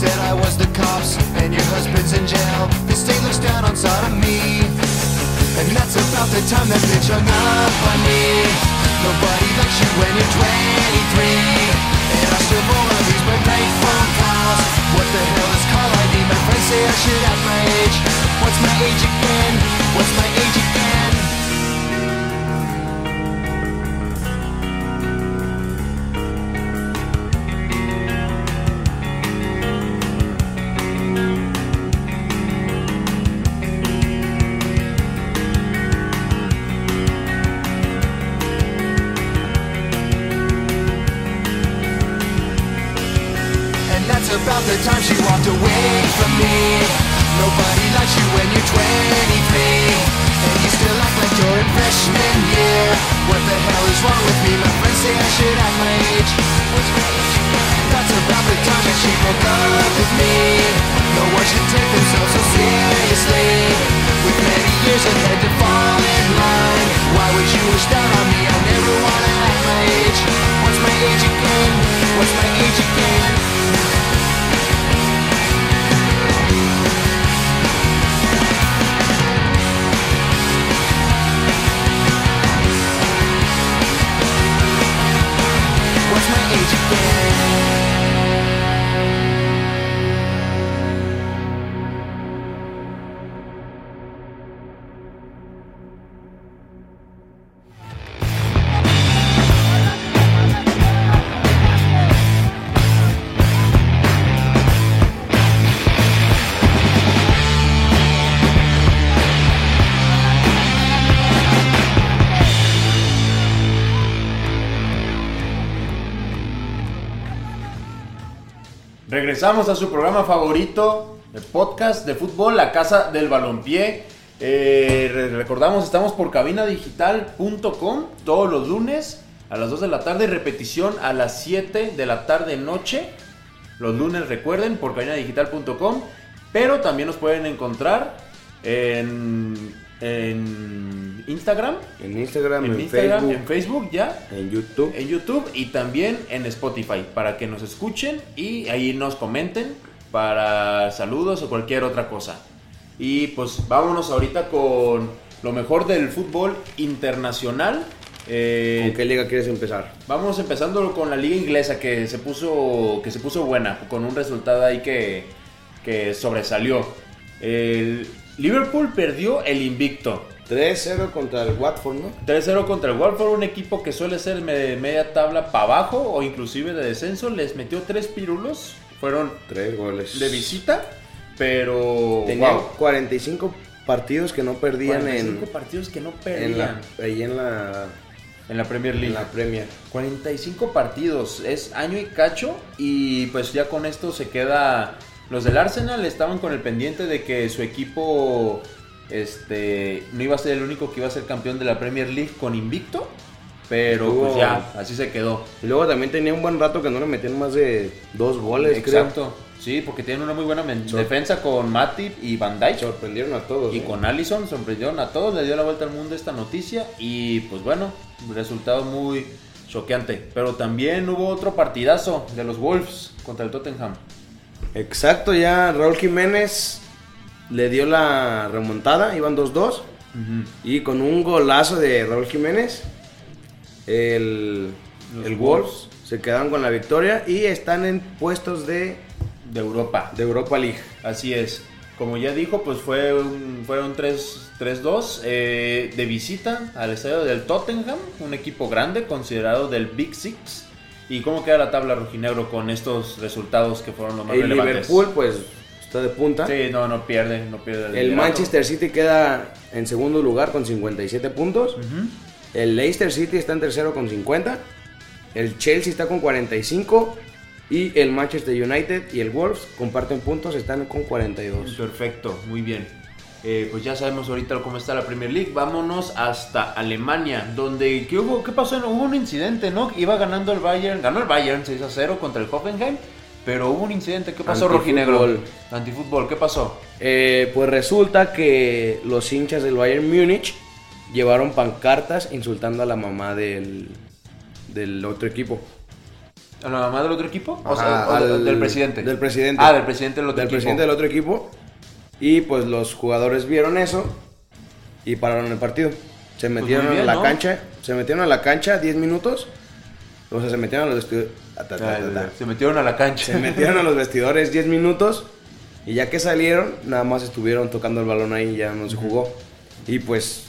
Speaker 6: Said I was the cops and your husband's in jail. The state looks down on sodomy. And that's about the time that bitch hung up on me. Nobody likes you when you're 23. And I still of these my prank phone calls. What the hell is call ID? My friends say I should have my age. What's my age again?
Speaker 4: Regresamos a su programa favorito, el podcast de fútbol, la casa del balompié. Eh, re- recordamos, estamos por cabinadigital.com todos los lunes a las 2 de la tarde, repetición a las 7 de la tarde noche. Los lunes recuerden por cabinadigital.com, pero también nos pueden encontrar en, en Instagram,
Speaker 3: En Instagram, en,
Speaker 4: en, Instagram,
Speaker 3: Facebook,
Speaker 4: en Facebook ya,
Speaker 3: en YouTube.
Speaker 4: en YouTube y también en Spotify para que nos escuchen y ahí nos comenten para saludos o cualquier otra cosa. Y pues vámonos ahorita con lo mejor del fútbol internacional. Eh,
Speaker 3: ¿Con qué liga quieres empezar?
Speaker 4: Vamos empezando con la liga inglesa que se puso que se puso buena con un resultado ahí que, que sobresalió. El Liverpool perdió el invicto.
Speaker 3: 3-0 contra el Watford, ¿no?
Speaker 4: 3-0 contra el Watford, un equipo que suele ser de media tabla para abajo o inclusive de descenso. Les metió tres pirulos. Fueron
Speaker 3: Tres goles.
Speaker 4: de visita, pero
Speaker 3: Tenían
Speaker 4: wow,
Speaker 3: 45 partidos que no perdían
Speaker 4: 45
Speaker 3: en,
Speaker 4: partidos que no
Speaker 3: en
Speaker 4: perdían
Speaker 3: la, ahí en la,
Speaker 4: en la Premier
Speaker 3: en
Speaker 4: League.
Speaker 3: la Premier.
Speaker 4: 45 partidos, es año y cacho y pues ya con esto se queda... Los del Arsenal estaban con el pendiente de que su equipo este, no iba a ser el único que iba a ser campeón de la Premier League con invicto, pero pues ya, así se quedó.
Speaker 3: Y luego también tenía un buen rato que no le metían más de dos goles,
Speaker 4: Exacto, sí, porque tienen una muy buena
Speaker 3: Sor-
Speaker 4: defensa con Matip y Van Dijk.
Speaker 3: Sorprendieron a todos.
Speaker 4: Y
Speaker 3: ¿no?
Speaker 4: con Allison sorprendieron a todos, le dio la vuelta al mundo esta noticia y pues bueno, resultado muy choqueante. Pero también hubo otro partidazo de los Wolves contra el Tottenham.
Speaker 3: Exacto, ya Raúl Jiménez le dio la remontada, iban 2-2. Y con un golazo de Raúl Jiménez, el, el
Speaker 4: Wolves.
Speaker 3: Se quedan con la victoria y están en puestos de,
Speaker 4: De Europa.
Speaker 3: de Europa League.
Speaker 4: Así es. Como ya dijo, pues fue un- fueron 3 3-2 eh, de visita al estadio del Tottenham, un equipo grande considerado del Big Six. ¿Y cómo queda la tabla rojinegro con estos resultados que fueron los más
Speaker 3: El
Speaker 4: relevantes?
Speaker 3: Liverpool, pues, está de punta.
Speaker 4: Sí, no, no pierde, no pierde.
Speaker 3: El. Manchester City queda en segundo lugar con 57 puntos. El Leicester City está en tercero con 50. El Chelsea está con 45. Y el Manchester United y el Wolves comparten puntos, están con 42.
Speaker 4: Perfecto, muy bien. Eh, pues ya sabemos ahorita cómo está la Premier League. Vámonos hasta Alemania, donde ¿qué hubo? ¿Qué pasó? Hubo un incidente, ¿no? Iba ganando el Bayern, ganó el Bayern 6 a 0 contra el Hoffenheim, pero hubo un incidente. ¿Qué pasó,
Speaker 3: Antifútbol.
Speaker 4: Rojinegro? Antifútbol, ¿qué pasó?
Speaker 3: Eh, pues resulta que los hinchas del Bayern Múnich llevaron pancartas insultando a la mamá del, del otro equipo.
Speaker 4: ¿A la mamá del otro equipo? O
Speaker 3: Ajá,
Speaker 4: sea, o de-
Speaker 3: al-
Speaker 4: del presidente.
Speaker 3: Del presidente.
Speaker 4: Ah, del presidente del otro
Speaker 3: del
Speaker 4: equipo.
Speaker 3: presidente del otro equipo. Y pues los jugadores vieron eso y pararon el partido. Se metieron
Speaker 4: Pues muy bien,
Speaker 3: a la
Speaker 4: ¿no?
Speaker 3: cancha, se metieron a la cancha 10 minutos. O sea, se metieron a los vestidores. Ta, ta, ta.
Speaker 4: Se metieron a la cancha.
Speaker 3: Se metieron a los vestidores 10 minutos. Y ya que salieron, nada más estuvieron tocando el balón ahí y ya no se jugó. Y pues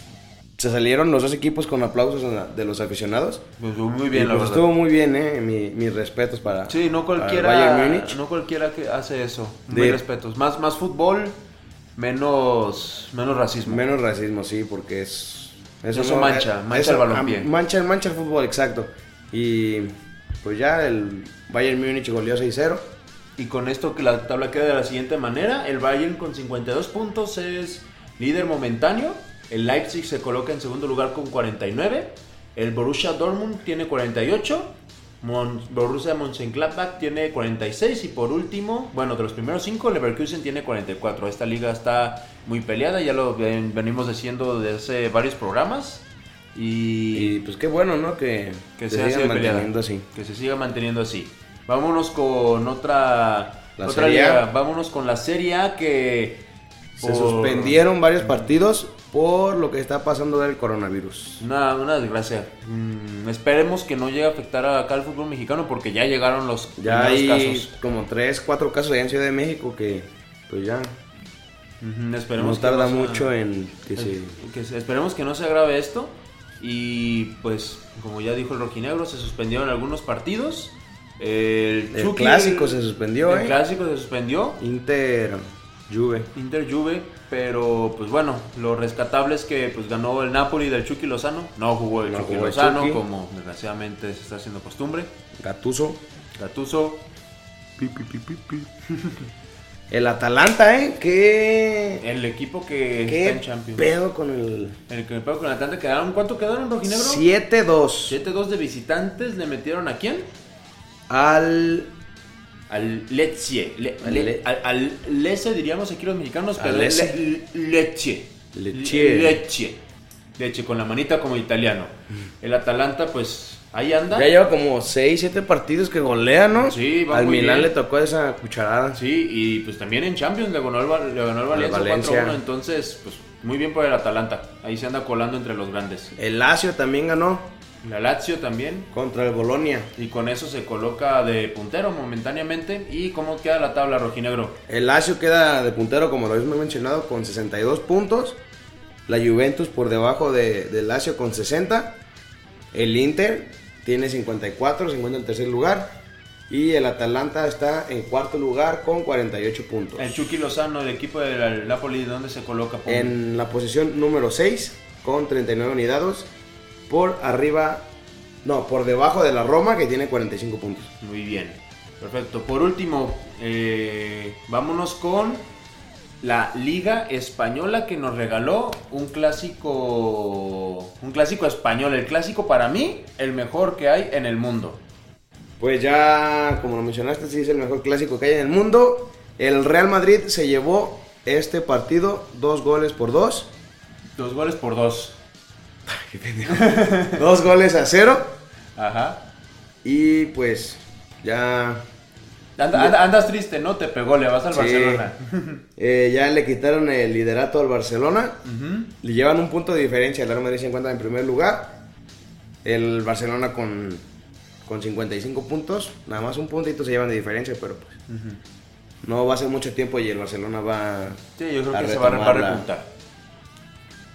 Speaker 3: se salieron los dos equipos con aplausos de los aficionados.
Speaker 4: Pues muy
Speaker 3: Y,
Speaker 4: bien, la
Speaker 3: pues,
Speaker 4: verdad.
Speaker 3: estuvo muy bien, eh. Mi- mis respetos para.
Speaker 4: Sí, no cualquiera,
Speaker 3: Bayern Múnich.
Speaker 4: no cualquiera que hace eso.
Speaker 3: De-
Speaker 4: Muy respetos. Más, más fútbol, menos, menos racismo.
Speaker 3: Menos racismo, sí, porque es.
Speaker 4: Eso mancha, mancha el balompié.
Speaker 3: ah, Mancha, mancha el fútbol, exacto. Y pues ya el Bayern Múnich goleó 6-0.
Speaker 4: Y con esto que la tabla queda de la siguiente manera, el Bayern con 52 puntos es líder momentáneo, el Leipzig se coloca en segundo lugar con 49, el Borussia Dortmund tiene 48, Mon- Borussia Mönchengladbach tiene 46 y por último, bueno, de los primeros cinco, Leverkusen tiene 44. Esta liga está muy peleada, ya lo ven- venimos diciendo desde hace varios programas y,
Speaker 3: Y pues qué bueno, ¿no? Que,
Speaker 4: que
Speaker 3: se
Speaker 4: peleada.
Speaker 3: manteniendo así.
Speaker 4: Que se siga manteniendo así. Vámonos con otra,
Speaker 3: La
Speaker 4: otra
Speaker 3: Serie
Speaker 4: liga. Vámonos con la Serie A que
Speaker 3: Se
Speaker 4: por
Speaker 3: suspendieron varios partidos por lo que está pasando del coronavirus.
Speaker 4: Una, una desgracia. Mm, esperemos que no llegue a afectar acá al fútbol mexicano porque ya llegaron los
Speaker 3: Ya hay
Speaker 4: casos.
Speaker 3: como 3, 4 casos allá en Ciudad de México que pues ya
Speaker 4: Ujú, esperemos
Speaker 3: no
Speaker 4: que
Speaker 3: tarda
Speaker 4: se-
Speaker 3: mucho en que se...
Speaker 4: que se- esperemos que no se agrave esto. Y pues, como ya dijo el rojinegro, se suspendieron algunos partidos. El,
Speaker 3: El
Speaker 4: Chucky-
Speaker 3: clásico se suspendió,
Speaker 4: El
Speaker 3: ¿eh?
Speaker 4: clásico se suspendió.
Speaker 3: Inter, Juve.
Speaker 4: Inter Juve, pero pues bueno, lo rescatable es que pues ganó el Napoli del Chucky Lozano. No jugó el
Speaker 3: No
Speaker 4: Chucky
Speaker 3: jugó
Speaker 4: Lozano,
Speaker 3: Chucky.
Speaker 4: como desgraciadamente se está haciendo costumbre.
Speaker 3: Gatuso.
Speaker 4: Gattuso.
Speaker 3: El Atalanta, ¿eh? ¿Qué,
Speaker 4: El equipo que
Speaker 3: qué
Speaker 4: está en Champions.
Speaker 3: pedo con el
Speaker 4: El que me pego con el Atlanta quedaron. ¿Cuánto quedaron, Rojinegro?
Speaker 3: 7-2
Speaker 4: 7-2 de visitantes. ¿Le metieron a quién?
Speaker 3: al...
Speaker 4: Al Lecce. Le-
Speaker 3: Al
Speaker 4: le-
Speaker 3: Le-
Speaker 4: al, al Lecce diríamos aquí los mexicanos,
Speaker 3: Al
Speaker 4: pero
Speaker 3: Lecce.
Speaker 4: Le- Lecce.
Speaker 3: Lecce.
Speaker 4: Lecce. Lecce, con la manita como italiano. El Atalanta, pues, ahí anda.
Speaker 3: Ya lleva como 6-7 partidos que golea, ¿no?
Speaker 4: Sí, va
Speaker 3: Al
Speaker 4: muy
Speaker 3: Milán
Speaker 4: bien.
Speaker 3: le tocó esa cucharada.
Speaker 4: Sí, y pues también en Champions le ganó el, le ganó el Valencia,
Speaker 3: Valencia.
Speaker 4: 4-1. Entonces, pues, muy bien por el Atalanta. Ahí se anda colando entre los grandes.
Speaker 3: El Lazio también ganó
Speaker 4: La Lazio también.
Speaker 3: contra el Bolonia.
Speaker 4: Y con eso se coloca de puntero momentáneamente. ¿Y cómo queda la tabla rojinegro?
Speaker 3: El Lazio queda de puntero, como lo habíamos mencionado, con 62 puntos. La Juventus por debajo de, del Lazio con 60. El Inter tiene 54, se encuentra en tercer lugar. Y el Atalanta está en cuarto lugar con 48 puntos.
Speaker 4: El Chucky Lozano, el equipo del Napoli, ¿dónde se coloca? Pum?
Speaker 3: En la posición número 6 con 39 unidades. Por arriba, no, por debajo de la Roma que tiene 45 puntos.
Speaker 4: Muy bien. Perfecto. Por último, eh, vámonos con la Liga Española que nos regaló un clásico. Un clásico español. El clásico para mí, el mejor que hay en el mundo.
Speaker 3: Pues ya, como lo mencionaste, sí es el mejor clásico que hay en el mundo. El Real Madrid se llevó este partido dos goles por dos.
Speaker 4: Dos goles por dos.
Speaker 3: dos goles a cero.
Speaker 4: Ajá.
Speaker 3: Y pues ya,
Speaker 4: Anda- anda- andas triste, ¿no? Te pegó, le vas al
Speaker 3: Sí.
Speaker 4: Barcelona.
Speaker 3: eh, ya le quitaron el liderato al Barcelona. Le llevan un punto de diferencia. El Real Madrid se encuentra en primer lugar. El Barcelona con, con 55 puntos. Nada más un puntito se llevan de diferencia, pero pues no va a ser mucho tiempo y el Barcelona va
Speaker 4: Sí, yo creo
Speaker 3: a
Speaker 4: que se va a a repuntar.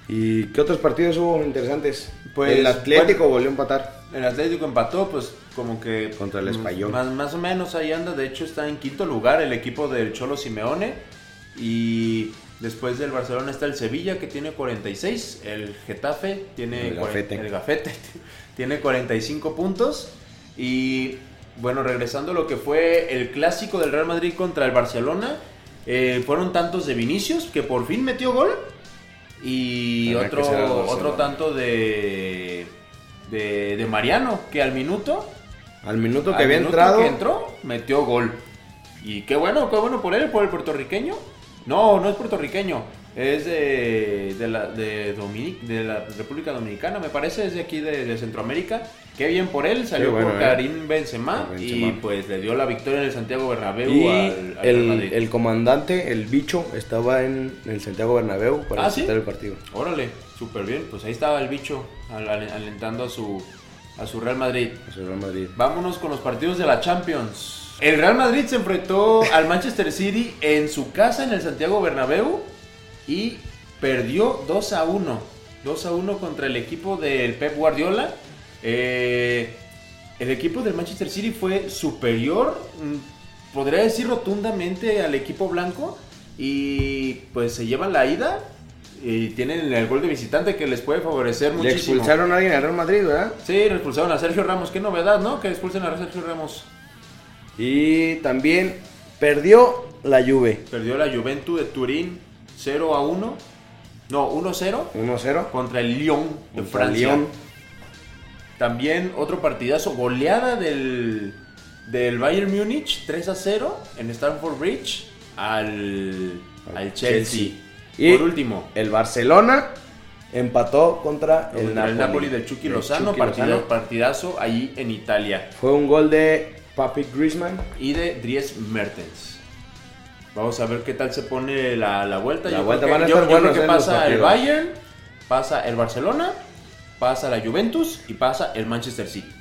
Speaker 3: ¿Y qué otros partidos hubo interesantes?
Speaker 4: Pues,
Speaker 3: el Atlético volvió a empatar.
Speaker 4: El Atlético empató, pues como que...
Speaker 3: Contra el Español.
Speaker 4: Más, más o menos ahí anda, de hecho está en quinto lugar el equipo del Cholo Simeone. Y después del Barcelona está el Sevilla que tiene 46, el Getafe tiene...
Speaker 3: El Gafete.
Speaker 4: el Gafete tiene 45 puntos. Y bueno, regresando a lo que fue el clásico del Real Madrid contra el Barcelona, eh, fueron tantos de Vinicius que por fin metió gol. Y
Speaker 3: Tenía
Speaker 4: otro, otro tanto de, de, de Mariano, que al minuto,
Speaker 3: Al minuto que
Speaker 4: al
Speaker 3: había
Speaker 4: minuto
Speaker 3: entrado,
Speaker 4: que entró, metió gol. Y qué bueno, qué bueno por él, por el puertorriqueño. No, no es puertorriqueño, es de, de, la, de, Dominic- de la República Dominicana, me parece, es de aquí de, de Centroamérica. Qué bien por él, salió
Speaker 3: bueno,
Speaker 4: por
Speaker 3: eh.
Speaker 4: Karim Benzema, y pues le dio la victoria en el Santiago Bernabéu
Speaker 3: y
Speaker 4: al,
Speaker 3: el,
Speaker 4: Madrid.
Speaker 3: el comandante, el bicho, estaba en el Santiago Bernabéu para
Speaker 4: ¿Ah, sí?
Speaker 3: el partido.
Speaker 4: Órale, súper bien, pues ahí estaba el bicho al- al- alentando a su, a su Real Madrid.
Speaker 3: Real Madrid.
Speaker 4: Vámonos con los partidos de la Champions. El Real Madrid se enfrentó al Manchester City en su casa en el Santiago Bernabéu y perdió 2 a 1. 2 a 1 contra el equipo del Pep Guardiola. Eh, el equipo del Manchester City fue superior, mm, podría decir rotundamente al equipo blanco y pues se llevan la ida y tienen el gol de visitante que les puede favorecer
Speaker 3: Le
Speaker 4: muchísimo.
Speaker 3: expulsaron a alguien al Real Madrid, ¿verdad?
Speaker 4: Sí, expulsaron a Sergio Ramos. Qué novedad, ¿no? Que expulsen a Sergio Ramos.
Speaker 3: Y también perdió la Juve.
Speaker 4: Perdió la Juventud de Turín 0 a 1. No, 1-0
Speaker 3: 1-0.
Speaker 4: contra el Lyon de
Speaker 3: Contra
Speaker 4: Francia.
Speaker 3: Lyon.
Speaker 4: También otro partidazo, goleada del, del Bayern Múnich 3 a 0 en Stamford Bridge al, al Chelsea.
Speaker 3: Y
Speaker 4: Por último,
Speaker 3: el Barcelona empató contra el,
Speaker 4: contra el
Speaker 3: Napoli,
Speaker 4: Napoli del Chucky Lozano,
Speaker 3: Chucky
Speaker 4: partida-
Speaker 3: Lozano.
Speaker 4: partidazo ahí en Italia.
Speaker 3: Fue un gol de Papi Griezmann.
Speaker 4: y de Dries Mertens. Vamos a ver qué tal se pone la, la vuelta.
Speaker 3: La
Speaker 4: yo
Speaker 3: vuelta
Speaker 4: creo
Speaker 3: van a
Speaker 4: que, yo-
Speaker 3: estar
Speaker 4: yo creo que
Speaker 3: eh,
Speaker 4: pasa el. Bayern, pasa el Barcelona, pasa la Juventus y pasa el Manchester City.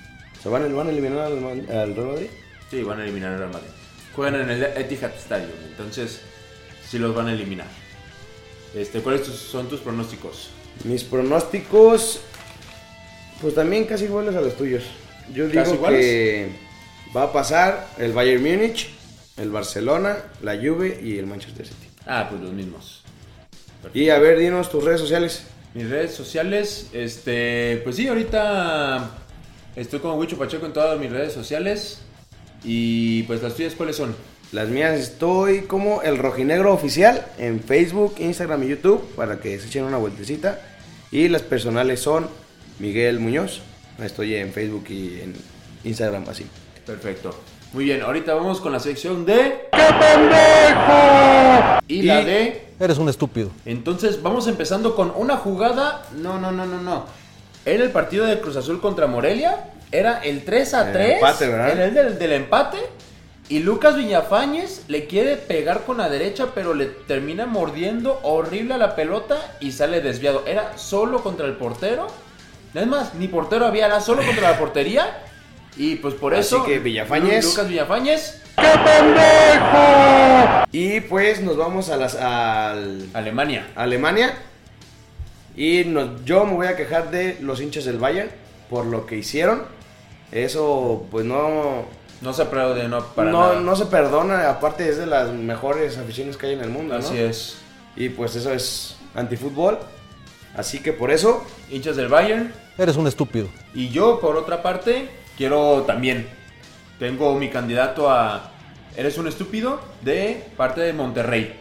Speaker 3: ¿Se van, van a eliminar al, al Real Madrid?
Speaker 4: Sí, van a eliminar al Real Madrid. Juegan en el Etihad Stadium, entonces sí los van a eliminar. Este, ¿Cuáles son tus pronósticos?
Speaker 3: Mis pronósticos, pues también casi iguales a los tuyos. Yo digo que va a pasar el Bayern Múnich, el Barcelona, la Juve y el Manchester City.
Speaker 4: Ah, pues los mismos.
Speaker 3: Y a ver, dinos tus redes sociales.
Speaker 4: Mis redes sociales, este, pues sí, ahorita estoy como Wicho Pacheco en todas mis redes sociales. Y pues las tuyas, ¿cuáles son?
Speaker 3: Las mías estoy como el rojinegro oficial en Facebook, Instagram y YouTube para que se echen una vueltecita. Y las personales son Miguel Muñoz. Estoy en Facebook y en Instagram así.
Speaker 4: Perfecto. Muy bien, ahorita vamos con la sección de... ¡Qué pendejo! Y, la de...
Speaker 7: Eres un estúpido.
Speaker 4: Entonces vamos empezando con una jugada. No, no, no, no, no. Era el partido de Cruz Azul contra Morelia. Era el 3 a
Speaker 3: El
Speaker 4: 3.
Speaker 3: empate, ¿verdad?
Speaker 4: Era el del, del empate. Y Lucas Villafañez le quiere pegar con la derecha, pero le termina mordiendo horrible a la pelota y sale desviado. Era solo contra el portero. Es más, ni portero había, era solo contra la portería. Y pues por
Speaker 3: Así
Speaker 4: eso.
Speaker 3: que Villafañez-
Speaker 4: Lu- Lucas Villafañez,
Speaker 3: Y pues nos vamos a las al
Speaker 4: Alemania.
Speaker 3: Alemania. Y nos- yo me voy a quejar de los hinchas del Bayern por lo que hicieron. Eso pues no
Speaker 4: No se aplaude, no para
Speaker 3: no,
Speaker 4: nada.
Speaker 3: no se perdona, aparte es de las mejores aficiones que hay en el mundo, ¿no?
Speaker 4: Así es.
Speaker 3: Y pues eso es antifútbol. Así que por eso
Speaker 4: Hinchas del Bayern.
Speaker 7: Eres un estúpido.
Speaker 4: Y yo, por otra parte, quiero también. Tengo mi candidato a Eres un estúpido de parte de Monterrey.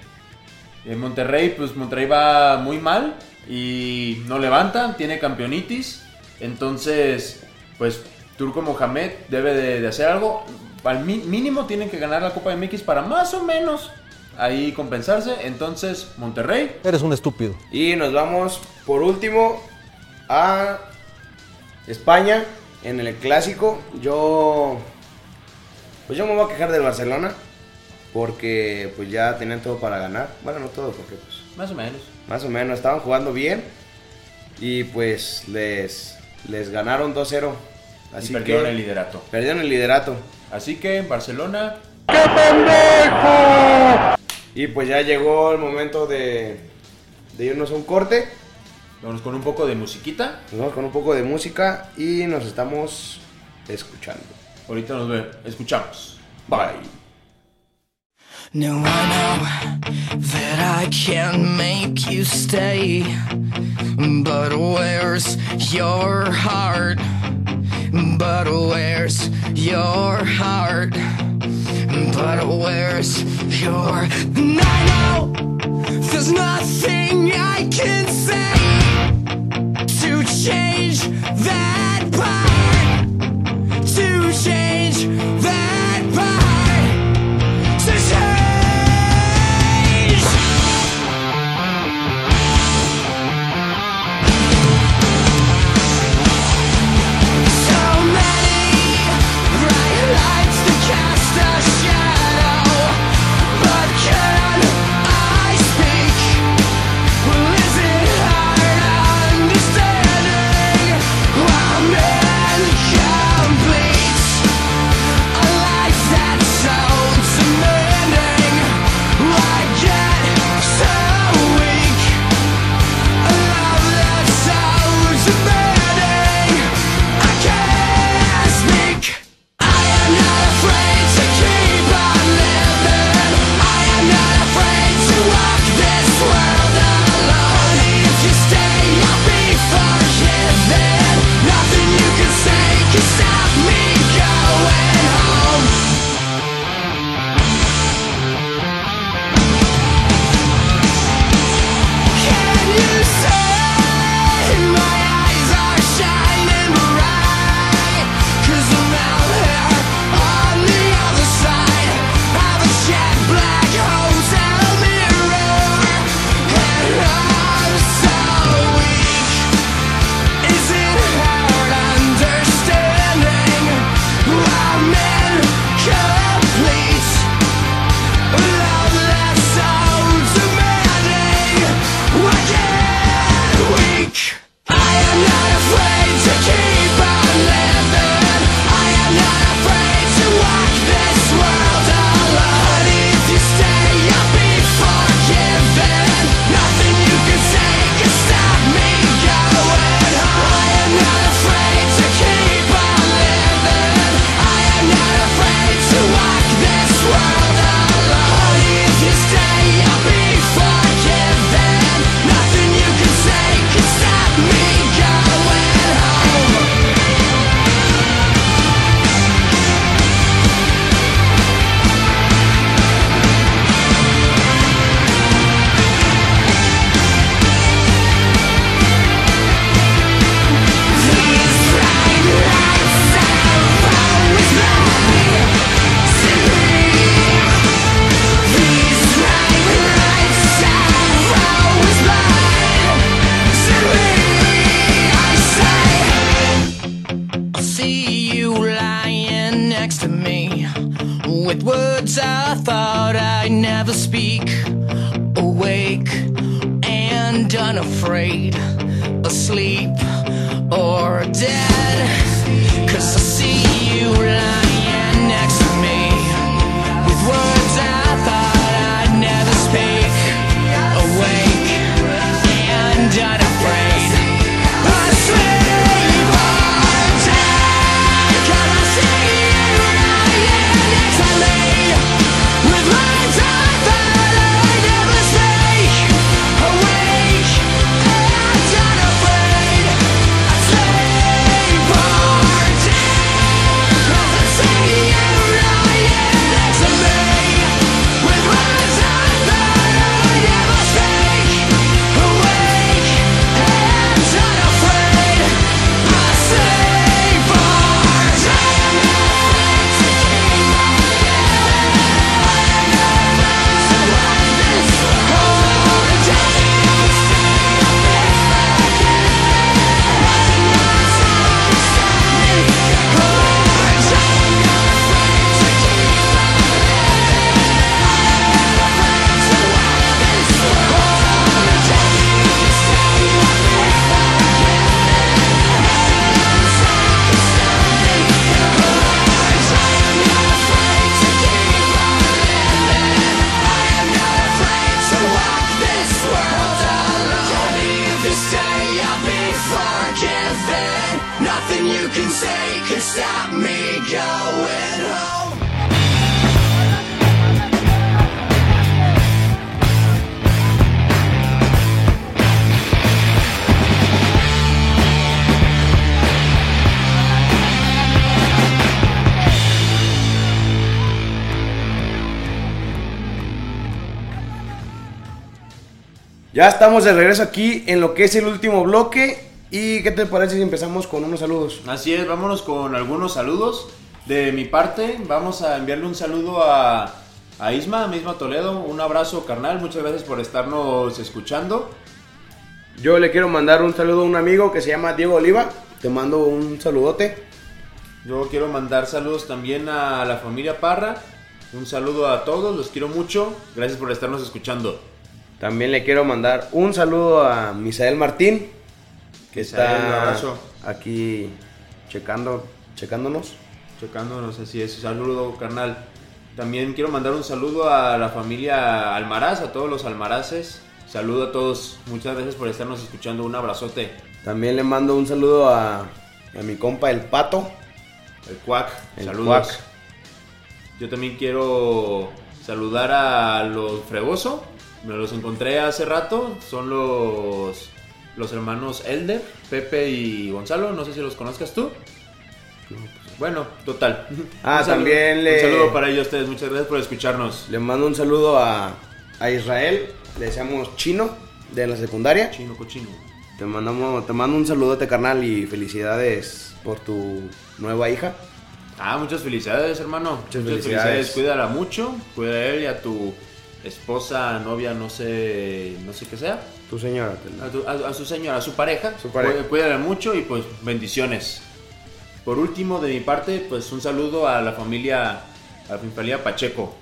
Speaker 4: En Monterrey, pues Monterrey va muy mal y no levanta, tiene campeonitis. Entonces, pues Turco Mohamed debe de, de hacer algo. Al mi- mínimo tienen que ganar la Copa MX para más o menos ahí compensarse. Entonces, Monterrey,
Speaker 7: Eres un estúpido.
Speaker 3: Y nos vamos por último a España en el clásico. Yo pues yo me voy a quejar del Barcelona porque pues ya tenían todo para ganar. Bueno, no todo porque pues
Speaker 4: más o menos.
Speaker 3: más o menos estaban jugando bien y pues les les ganaron 2-0.
Speaker 4: Y perdieron
Speaker 3: que
Speaker 4: el liderato.
Speaker 3: perdieron el liderato.
Speaker 4: Así que Barcelona
Speaker 3: Y pues ya llegó el momento de de irnos a un corte.
Speaker 4: Vamos con un poco de musiquita.
Speaker 3: Nos vamos con un poco de música y nos estamos escuchando.
Speaker 4: Ahorita nos ve, escuchamos.
Speaker 3: Bye.
Speaker 5: No, I know that I can make you stay. But where's your heart? But where's your heart? But where's your. And I know there's nothing I can say to change that part. To change next to me with words I thought I'd never speak. Awake and unafraid, asleep or dead. Cause I see you lying.
Speaker 3: Ya estamos de regreso aquí en lo que es el último bloque. ¿Y qué te parece si empezamos con unos saludos?
Speaker 4: Así es, vámonos con algunos saludos. De mi parte, vamos a enviarle un saludo a, a Isma, a Isma Toledo. Un abrazo, carnal. Muchas gracias por estarnos escuchando.
Speaker 3: Yo le quiero mandar un saludo a un amigo que se llama Diego Oliva. Te mando un saludote.
Speaker 4: Yo quiero mandar saludos también a la familia Parra. Un saludo a todos, los quiero mucho. Gracias por estarnos escuchando.
Speaker 3: También le quiero mandar un saludo a Misael Martín, que
Speaker 4: Misael,
Speaker 3: está aquí checando, checándonos.
Speaker 4: Checándonos, así es. Saludo, carnal. También quiero mandar un saludo a la familia Almaraz, a todos los almaraces. Saludo a todos. Muchas gracias por estarnos escuchando. Un abrazote.
Speaker 3: También le mando un saludo a, a mi compa El Pato.
Speaker 4: El Cuac.
Speaker 3: El
Speaker 4: Saludos.
Speaker 3: Cuac.
Speaker 4: Yo también quiero saludar a los Fregoso. Me los encontré hace rato. Son los, los hermanos Elder, Pepe y Gonzalo. No sé si los conozcas tú. Bueno, total.
Speaker 3: Ah,
Speaker 4: Un saludo-
Speaker 3: también le-
Speaker 4: Un saludo para ellos ustedes. Muchas gracias por escucharnos.
Speaker 3: Le mando un saludo a, a Israel, le decíamos Chino, de la secundaria.
Speaker 4: Chino cochino.
Speaker 3: Te, mandamos, te mando un saludote, carnal, y felicidades por tu nueva hija.
Speaker 4: Ah, muchas felicidades, hermano. Muchas,
Speaker 3: felicidades.
Speaker 4: felicidades. Cuídala mucho. Cuida a él y a tu esposa, novia, no sé, no sé qué sea.
Speaker 3: Tu señora.
Speaker 4: A, tu- a- a su señora, a su pareja.
Speaker 3: Su pareja.
Speaker 4: Cuí- Cuídala mucho y pues bendiciones. Por último, de mi parte, pues un saludo a la familia, a la familia Pacheco.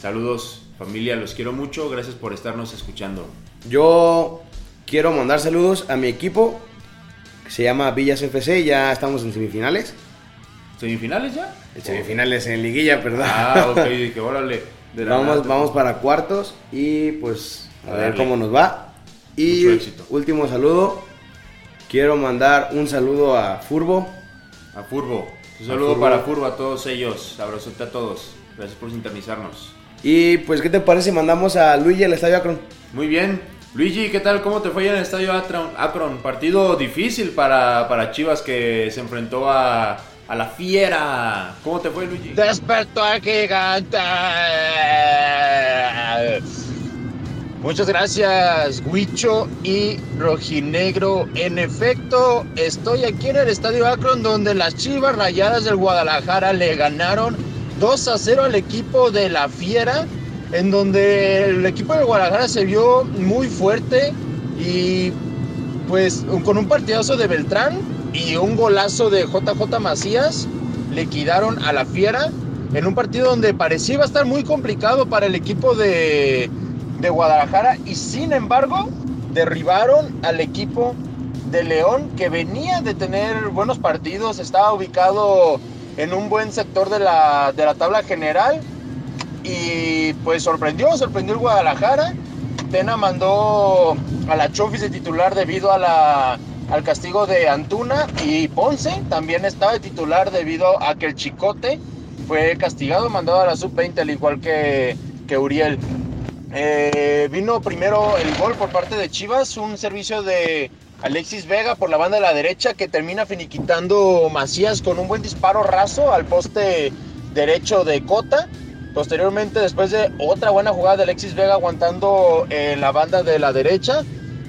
Speaker 4: Saludos, familia, los quiero mucho. Gracias por estarnos escuchando.
Speaker 3: Yo quiero mandar saludos a mi equipo, que se llama Villas FC, ya estamos en semifinales.
Speaker 4: ¿Semifinales ya?
Speaker 3: En semifinales en liguilla, perdón.
Speaker 4: Ah, ok, que órale.
Speaker 3: Vamos,
Speaker 4: nada.
Speaker 3: vamos para cuartos y pues a,
Speaker 4: A
Speaker 3: ver cómo nos va. Y último saludo, quiero mandar un saludo a Furbo.
Speaker 4: A Furbo. Un saludo
Speaker 3: Furbo.
Speaker 4: para Furbo, a todos ellos. Abrazote a todos. Gracias por sintonizarnos.
Speaker 3: Y pues, ¿qué te parece mandamos a Luigi al Estadio Akron?
Speaker 4: Muy bien. Luigi, ¿qué tal? ¿Cómo te fue en el estadio? Akron? Partido difícil para, para Chivas que se enfrentó a, a la fiera. ¿Cómo te fue, Luigi?
Speaker 8: Despertó al gigante. Muchas gracias, Huicho y Rojinegro. En efecto, estoy aquí en el Estadio Akron donde las Chivas Rayadas del Guadalajara le ganaron 2 a 0 al equipo de la Fiera, en donde el equipo del Guadalajara se vio muy fuerte y pues con un partidazo de Beltrán y un golazo de JJ Macías liquidaron a la Fiera
Speaker 4: en un partido donde parecía estar muy complicado para el equipo de, de Guadalajara y sin embargo derribaron al equipo de León que venía de tener buenos partidos, estaba ubicado en un buen sector de la, de la tabla general y pues sorprendió, sorprendió el Guadalajara. Tena mandó a la Chofis de titular debido a la, al castigo de Antuna y Ponce también estaba de titular debido a que el Chicote fue castigado, mandado a la sub-20 al igual que, que Uriel. Eh, vino primero el gol por parte de Chivas, un servicio de Alexis Vega por la banda de la derecha que termina finiquitando Macías con un buen disparo raso al poste derecho de Cota. Posteriormente, después de otra buena jugada de Alexis Vega aguantando en la banda de la derecha,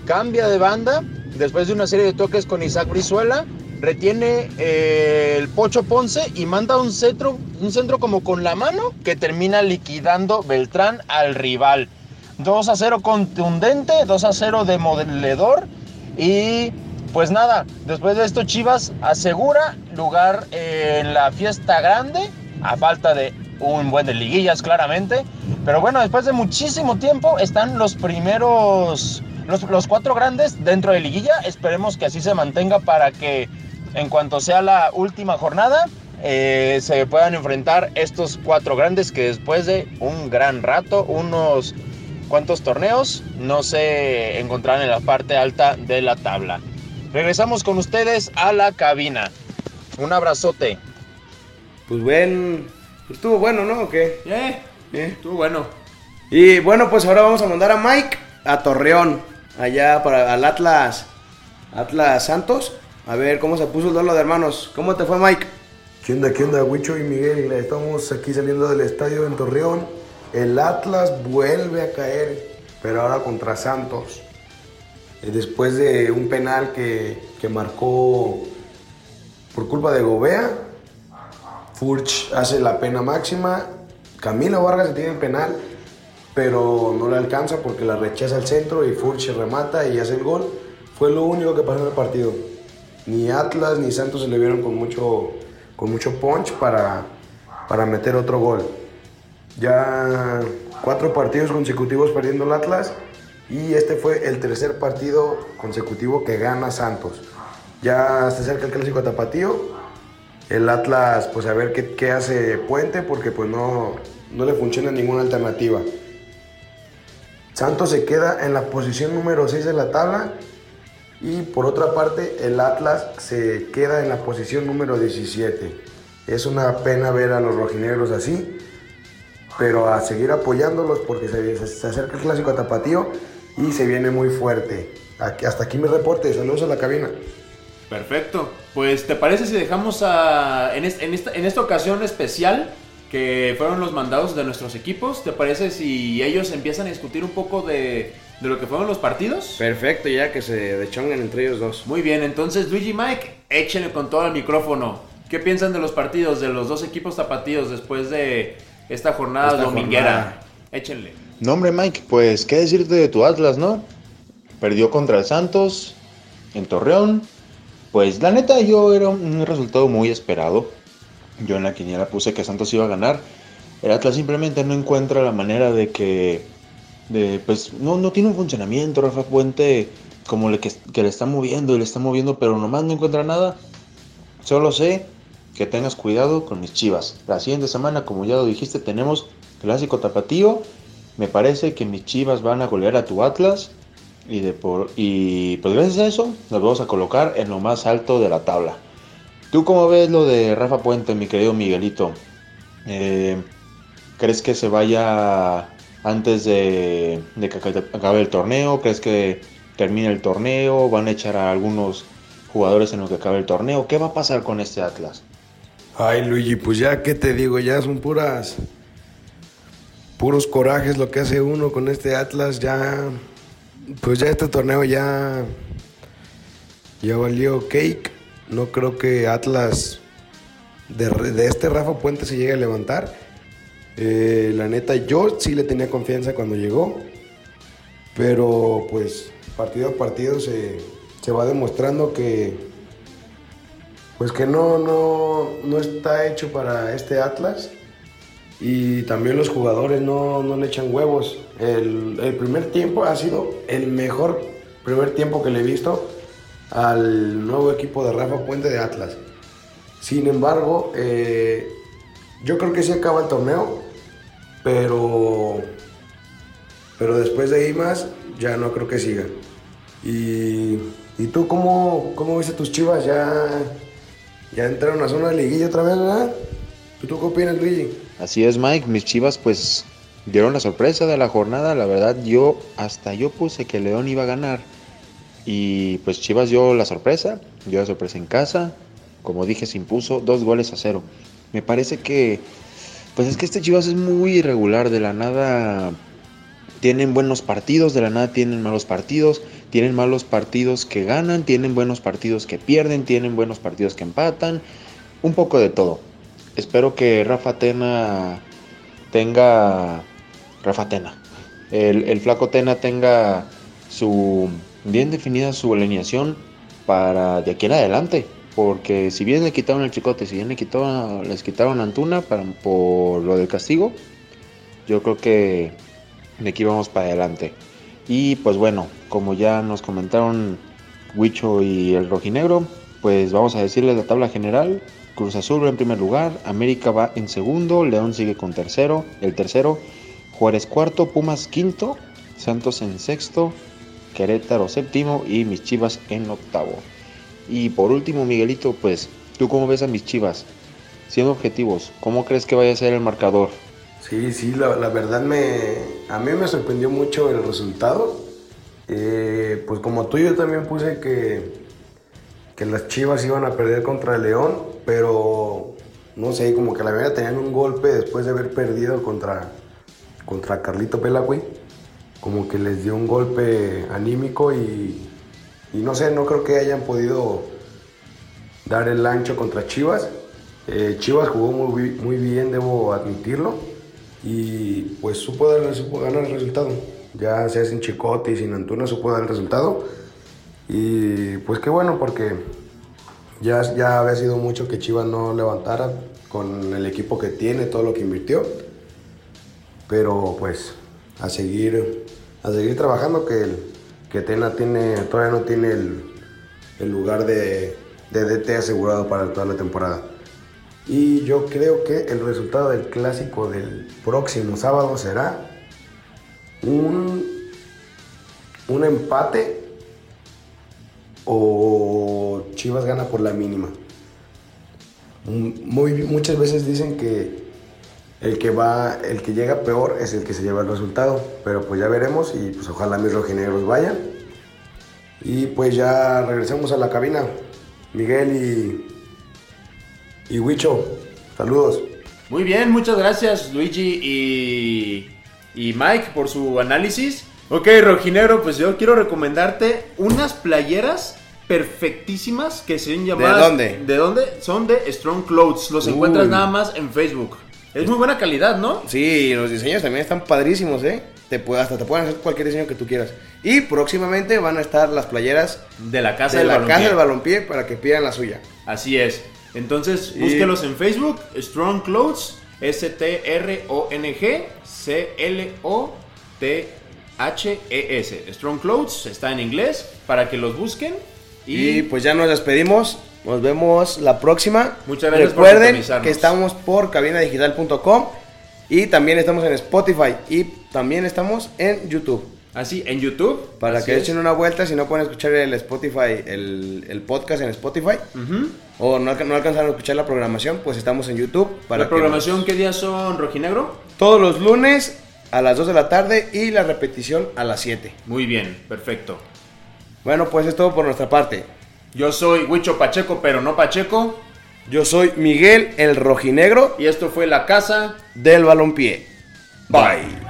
Speaker 4: cambia de banda después de una serie de toques con Isaac Brizuela, retiene eh, el Pocho Ponce y manda un centro, un centro como con la mano que termina liquidando Beltrán al rival. 2 a 0 contundente, 2 a 0 demoledor y pues nada, después de esto Chivas asegura lugar en la fiesta grande a falta de un buen de liguillas claramente. Pero bueno, después de muchísimo tiempo están los primeros, los, los cuatro grandes dentro de liguilla. Esperemos que así se mantenga para que en cuanto sea la última jornada eh, se puedan enfrentar estos cuatro grandes que después de un gran rato, unos cuantos torneos, no se encontrarán en la parte alta de la tabla. Regresamos con ustedes a la cabina. Un abrazote.
Speaker 9: Pues ven, estuvo bueno, ¿no? ¿O qué?
Speaker 10: Eh,
Speaker 9: Eh.
Speaker 10: estuvo bueno.
Speaker 9: Y bueno, pues ahora vamos a mandar a Mike a Torreón, allá para al Atlas, Atlas Santos. A ver cómo se puso el duelo de hermanos. ¿Cómo te fue, Mike?
Speaker 3: ¿Qué onda, qué onda, Huicho y Miguel? Estamos aquí saliendo del estadio en Torreón. El Atlas vuelve a caer, pero ahora contra Santos. Eh, Después de un penal que, que marcó por culpa de Gobea, Furch hace la pena máxima. Camilo Vargas se tiene el penal, pero no le alcanza porque la rechaza al centro y Furch remata y hace el gol. Fue lo único que pasó en el partido. Ni Atlas ni Santos se le vieron con mucho, con mucho punch para, para meter otro gol. Ya cuatro partidos consecutivos perdiendo el Atlas y este fue el tercer partido consecutivo que gana Santos. Ya se acerca el clásico tapatío. El Atlas, pues a ver qué, qué hace Puente porque pues no, no le funciona ninguna alternativa. Santos se queda en la posición número 6 de la tabla y por otra parte el Atlas se queda en la posición número 17. Es una pena ver a los rojinegros así, pero a seguir apoyándolos porque se, se- acerca el clásico tapatío y se viene muy fuerte. Aquí- hasta aquí mi reporte, saludos a la cabina.
Speaker 10: Perfecto. Pues, ¿te parece si dejamos a, en, en esta, en esta ocasión especial que fueron los mandados de nuestros equipos? ¿Te parece si ellos empiezan a discutir un poco de, de lo que fueron los partidos?
Speaker 9: Perfecto, ya que se dechongan entre ellos dos.
Speaker 10: Muy bien, entonces Luigi y Mike, échenle con todo el micrófono. ¿Qué piensan de los partidos de los dos equipos tapatíos después de esta jornada
Speaker 9: Esta
Speaker 10: dominguera?
Speaker 9: jornada.
Speaker 10: Échenle.
Speaker 11: No, hombre, Mike, pues, ¿qué decirte de tu Atlas, no? Perdió contra el Santos en Torreón. Pues, la neta, yo era un resultado muy esperado. Yo en la quiniela puse que Santos iba a ganar. El Atlas simplemente no encuentra la manera de que. De, pues, no, no tiene un funcionamiento. Rafa Puente, como le, que, le está moviendo y le está moviendo, pero nomás no encuentra nada. Solo sé que tengas cuidado con mis chivas. La siguiente semana, como ya lo dijiste, tenemos clásico tapatío. Me parece que mis chivas van a golear a tu Atlas. Y, de por, y pues gracias a eso nos vamos a colocar en lo más alto de la tabla. ¿Tú cómo ves lo de Rafa Puente, mi querido Miguelito? Eh, ¿Crees que se vaya antes de, de que acabe el torneo? ¿Crees que termine el torneo? ¿Van a echar a algunos jugadores en lo que acabe el torneo? ¿Qué va a pasar con este Atlas?
Speaker 3: Ay, Luigi, pues ya, ¿qué te digo? Ya son puras. Puros corajes lo que hace uno con este Atlas. Ya. Pues ya este torneo ya. Ya valió cake. No creo que Atlas. De, de este Rafa Puente se llegue a levantar. Eh, la neta, yo sí le tenía confianza cuando llegó. Pero pues partido a partido se, se va demostrando que pues que no, no, no está hecho para este Atlas. y también los jugadores no, no le echan huevos. El, el primer tiempo ha sido el mejor primer tiempo que le he visto al nuevo equipo de Rafa Puente de Atlas. Sin embargo, eh, yo creo que sí acaba el torneo, pero, pero después de ahí más ya no creo que siga. Y, y tú cómo, cómo viste tus chivas? Ya, ya entraron a zona de liguilla otra vez, ¿verdad? ¿Tú, tú qué opinas, Luigi?
Speaker 11: Así es, Mike. Mis chivas, pues, dieron la sorpresa de la jornada. La verdad, yo, hasta yo puse que León iba a ganar. Y pues Chivas dio la sorpresa, dio la sorpresa en casa. Como dije, se impuso dos goles a cero. Me parece que, pues es que este Chivas es muy irregular. De la nada tienen buenos partidos, de la nada tienen malos partidos. Tienen malos partidos que ganan, tienen buenos partidos que pierden, tienen buenos partidos que empatan. Un poco de todo. Espero que Rafa Tena tenga. Rafa Tena. El, el flaco Tena tenga su bien definida su alineación para de aquí en adelante. Porque si bien le quitaron el chicote, si bien le quitaron, les quitaron a Antuna para, por lo del castigo, yo creo que de aquí vamos para adelante. Y pues bueno, como ya nos comentaron Huicho y el rojinegro, pues vamos a decirles la tabla general. Cruz Azul va en primer lugar, América va en segundo, León sigue con tercero, el tercero, Juárez cuarto, Pumas quinto, Santos en sexto, Querétaro séptimo y mis Chivas en octavo. Y por último, Miguelito, pues, ¿tú cómo ves a mis Chivas? Siendo objetivos, ¿cómo crees que vaya a ser el marcador?
Speaker 3: Sí, sí, la, verdad me, a mí me sorprendió mucho el resultado. Eh, pues como tú yo también puse que, que las Chivas iban a perder contra el León, pero no sé, como que la verdad tenían un golpe después de haber perdido contra, contra Carlito Pelagüey. Como que les dio un golpe anímico y, y no sé, no creo que hayan podido dar el ancho contra Chivas. Eh, Chivas jugó muy, muy bien, debo admitirlo. Y pues supo ganar el resultado. Ya sea sin Chicote y sin Antuna, supo dar el resultado. Y pues qué bueno, porque ya, ya había sido mucho que Chivas no levantara con el equipo que tiene, todo lo que invirtió. Pero pues a seguir, a seguir trabajando, que, que Tena tiene, todavía no tiene el, el lugar de, de DT asegurado para toda la temporada. Y yo creo que el resultado del clásico del próximo sábado será un, un empate o Chivas gana por la mínima. Muchas veces dicen que el que va, el que llega peor es el que se lleva el resultado, pero pues ya veremos y pues ojalá mis rojinegros vayan. Y pues ya regresamos a la cabina. Miguel y, y Huicho, saludos.
Speaker 4: Muy bien, muchas gracias Luigi y, y Mike por su análisis. Ok, Rojinegro, pues yo quiero recomendarte unas playeras perfectísimas que se ven llamadas...
Speaker 12: dónde?
Speaker 4: ¿De dónde? Son de Strong Clothes. Los
Speaker 12: Uy.
Speaker 4: encuentras nada más en Facebook. Es muy buena calidad, ¿no?
Speaker 12: Sí, los diseños también están padrísimos, ¿eh? Te puede, hasta te pueden hacer cualquier diseño que tú quieras. Y próximamente van a estar las playeras
Speaker 4: De la casa
Speaker 12: de
Speaker 4: del
Speaker 12: la
Speaker 4: balompié.
Speaker 12: casa del balompié para que pidan la suya.
Speaker 4: Así es. Entonces, búsquelos en Facebook, Strong Clothes, S-T-R-O-N-G, C-L-O-T-H-E-S. Strong Clothes, está en inglés, para que los busquen. Y,
Speaker 12: Y pues ya nos despedimos. Nos vemos la próxima.
Speaker 4: Muchas gracias por
Speaker 12: Recuerden
Speaker 4: sintonizarnos.
Speaker 12: que estamos por cabinadigital.com y también estamos en Spotify y también estamos en YouTube.
Speaker 4: así, en YouTube.
Speaker 12: Para
Speaker 4: así
Speaker 12: que
Speaker 4: es.
Speaker 12: echen una vuelta si no pueden escuchar el Spotify, el, el podcast en Spotify o no, no alcanzaron a escuchar la programación, pues estamos en YouTube. Para
Speaker 4: ¿La programación
Speaker 12: nos-
Speaker 4: qué días son, Rojinegro?
Speaker 12: Todos los lunes a las 2 de la tarde y la repetición a las 7.
Speaker 4: Muy bien, perfecto.
Speaker 12: Bueno, pues es todo por nuestra parte.
Speaker 4: Yo soy Huicho Pacheco, pero no Pacheco.
Speaker 12: Yo soy Miguel el Rojinegro
Speaker 4: Y esto fue La Casa.
Speaker 12: del Balompié. Bye.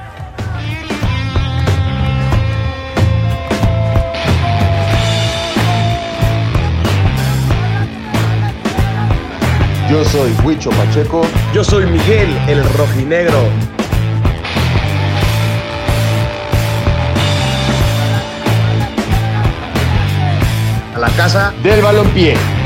Speaker 13: Yo soy Huicho Pacheco.
Speaker 14: Yo soy Miguel, el rojinegro.
Speaker 13: La casa del balompié.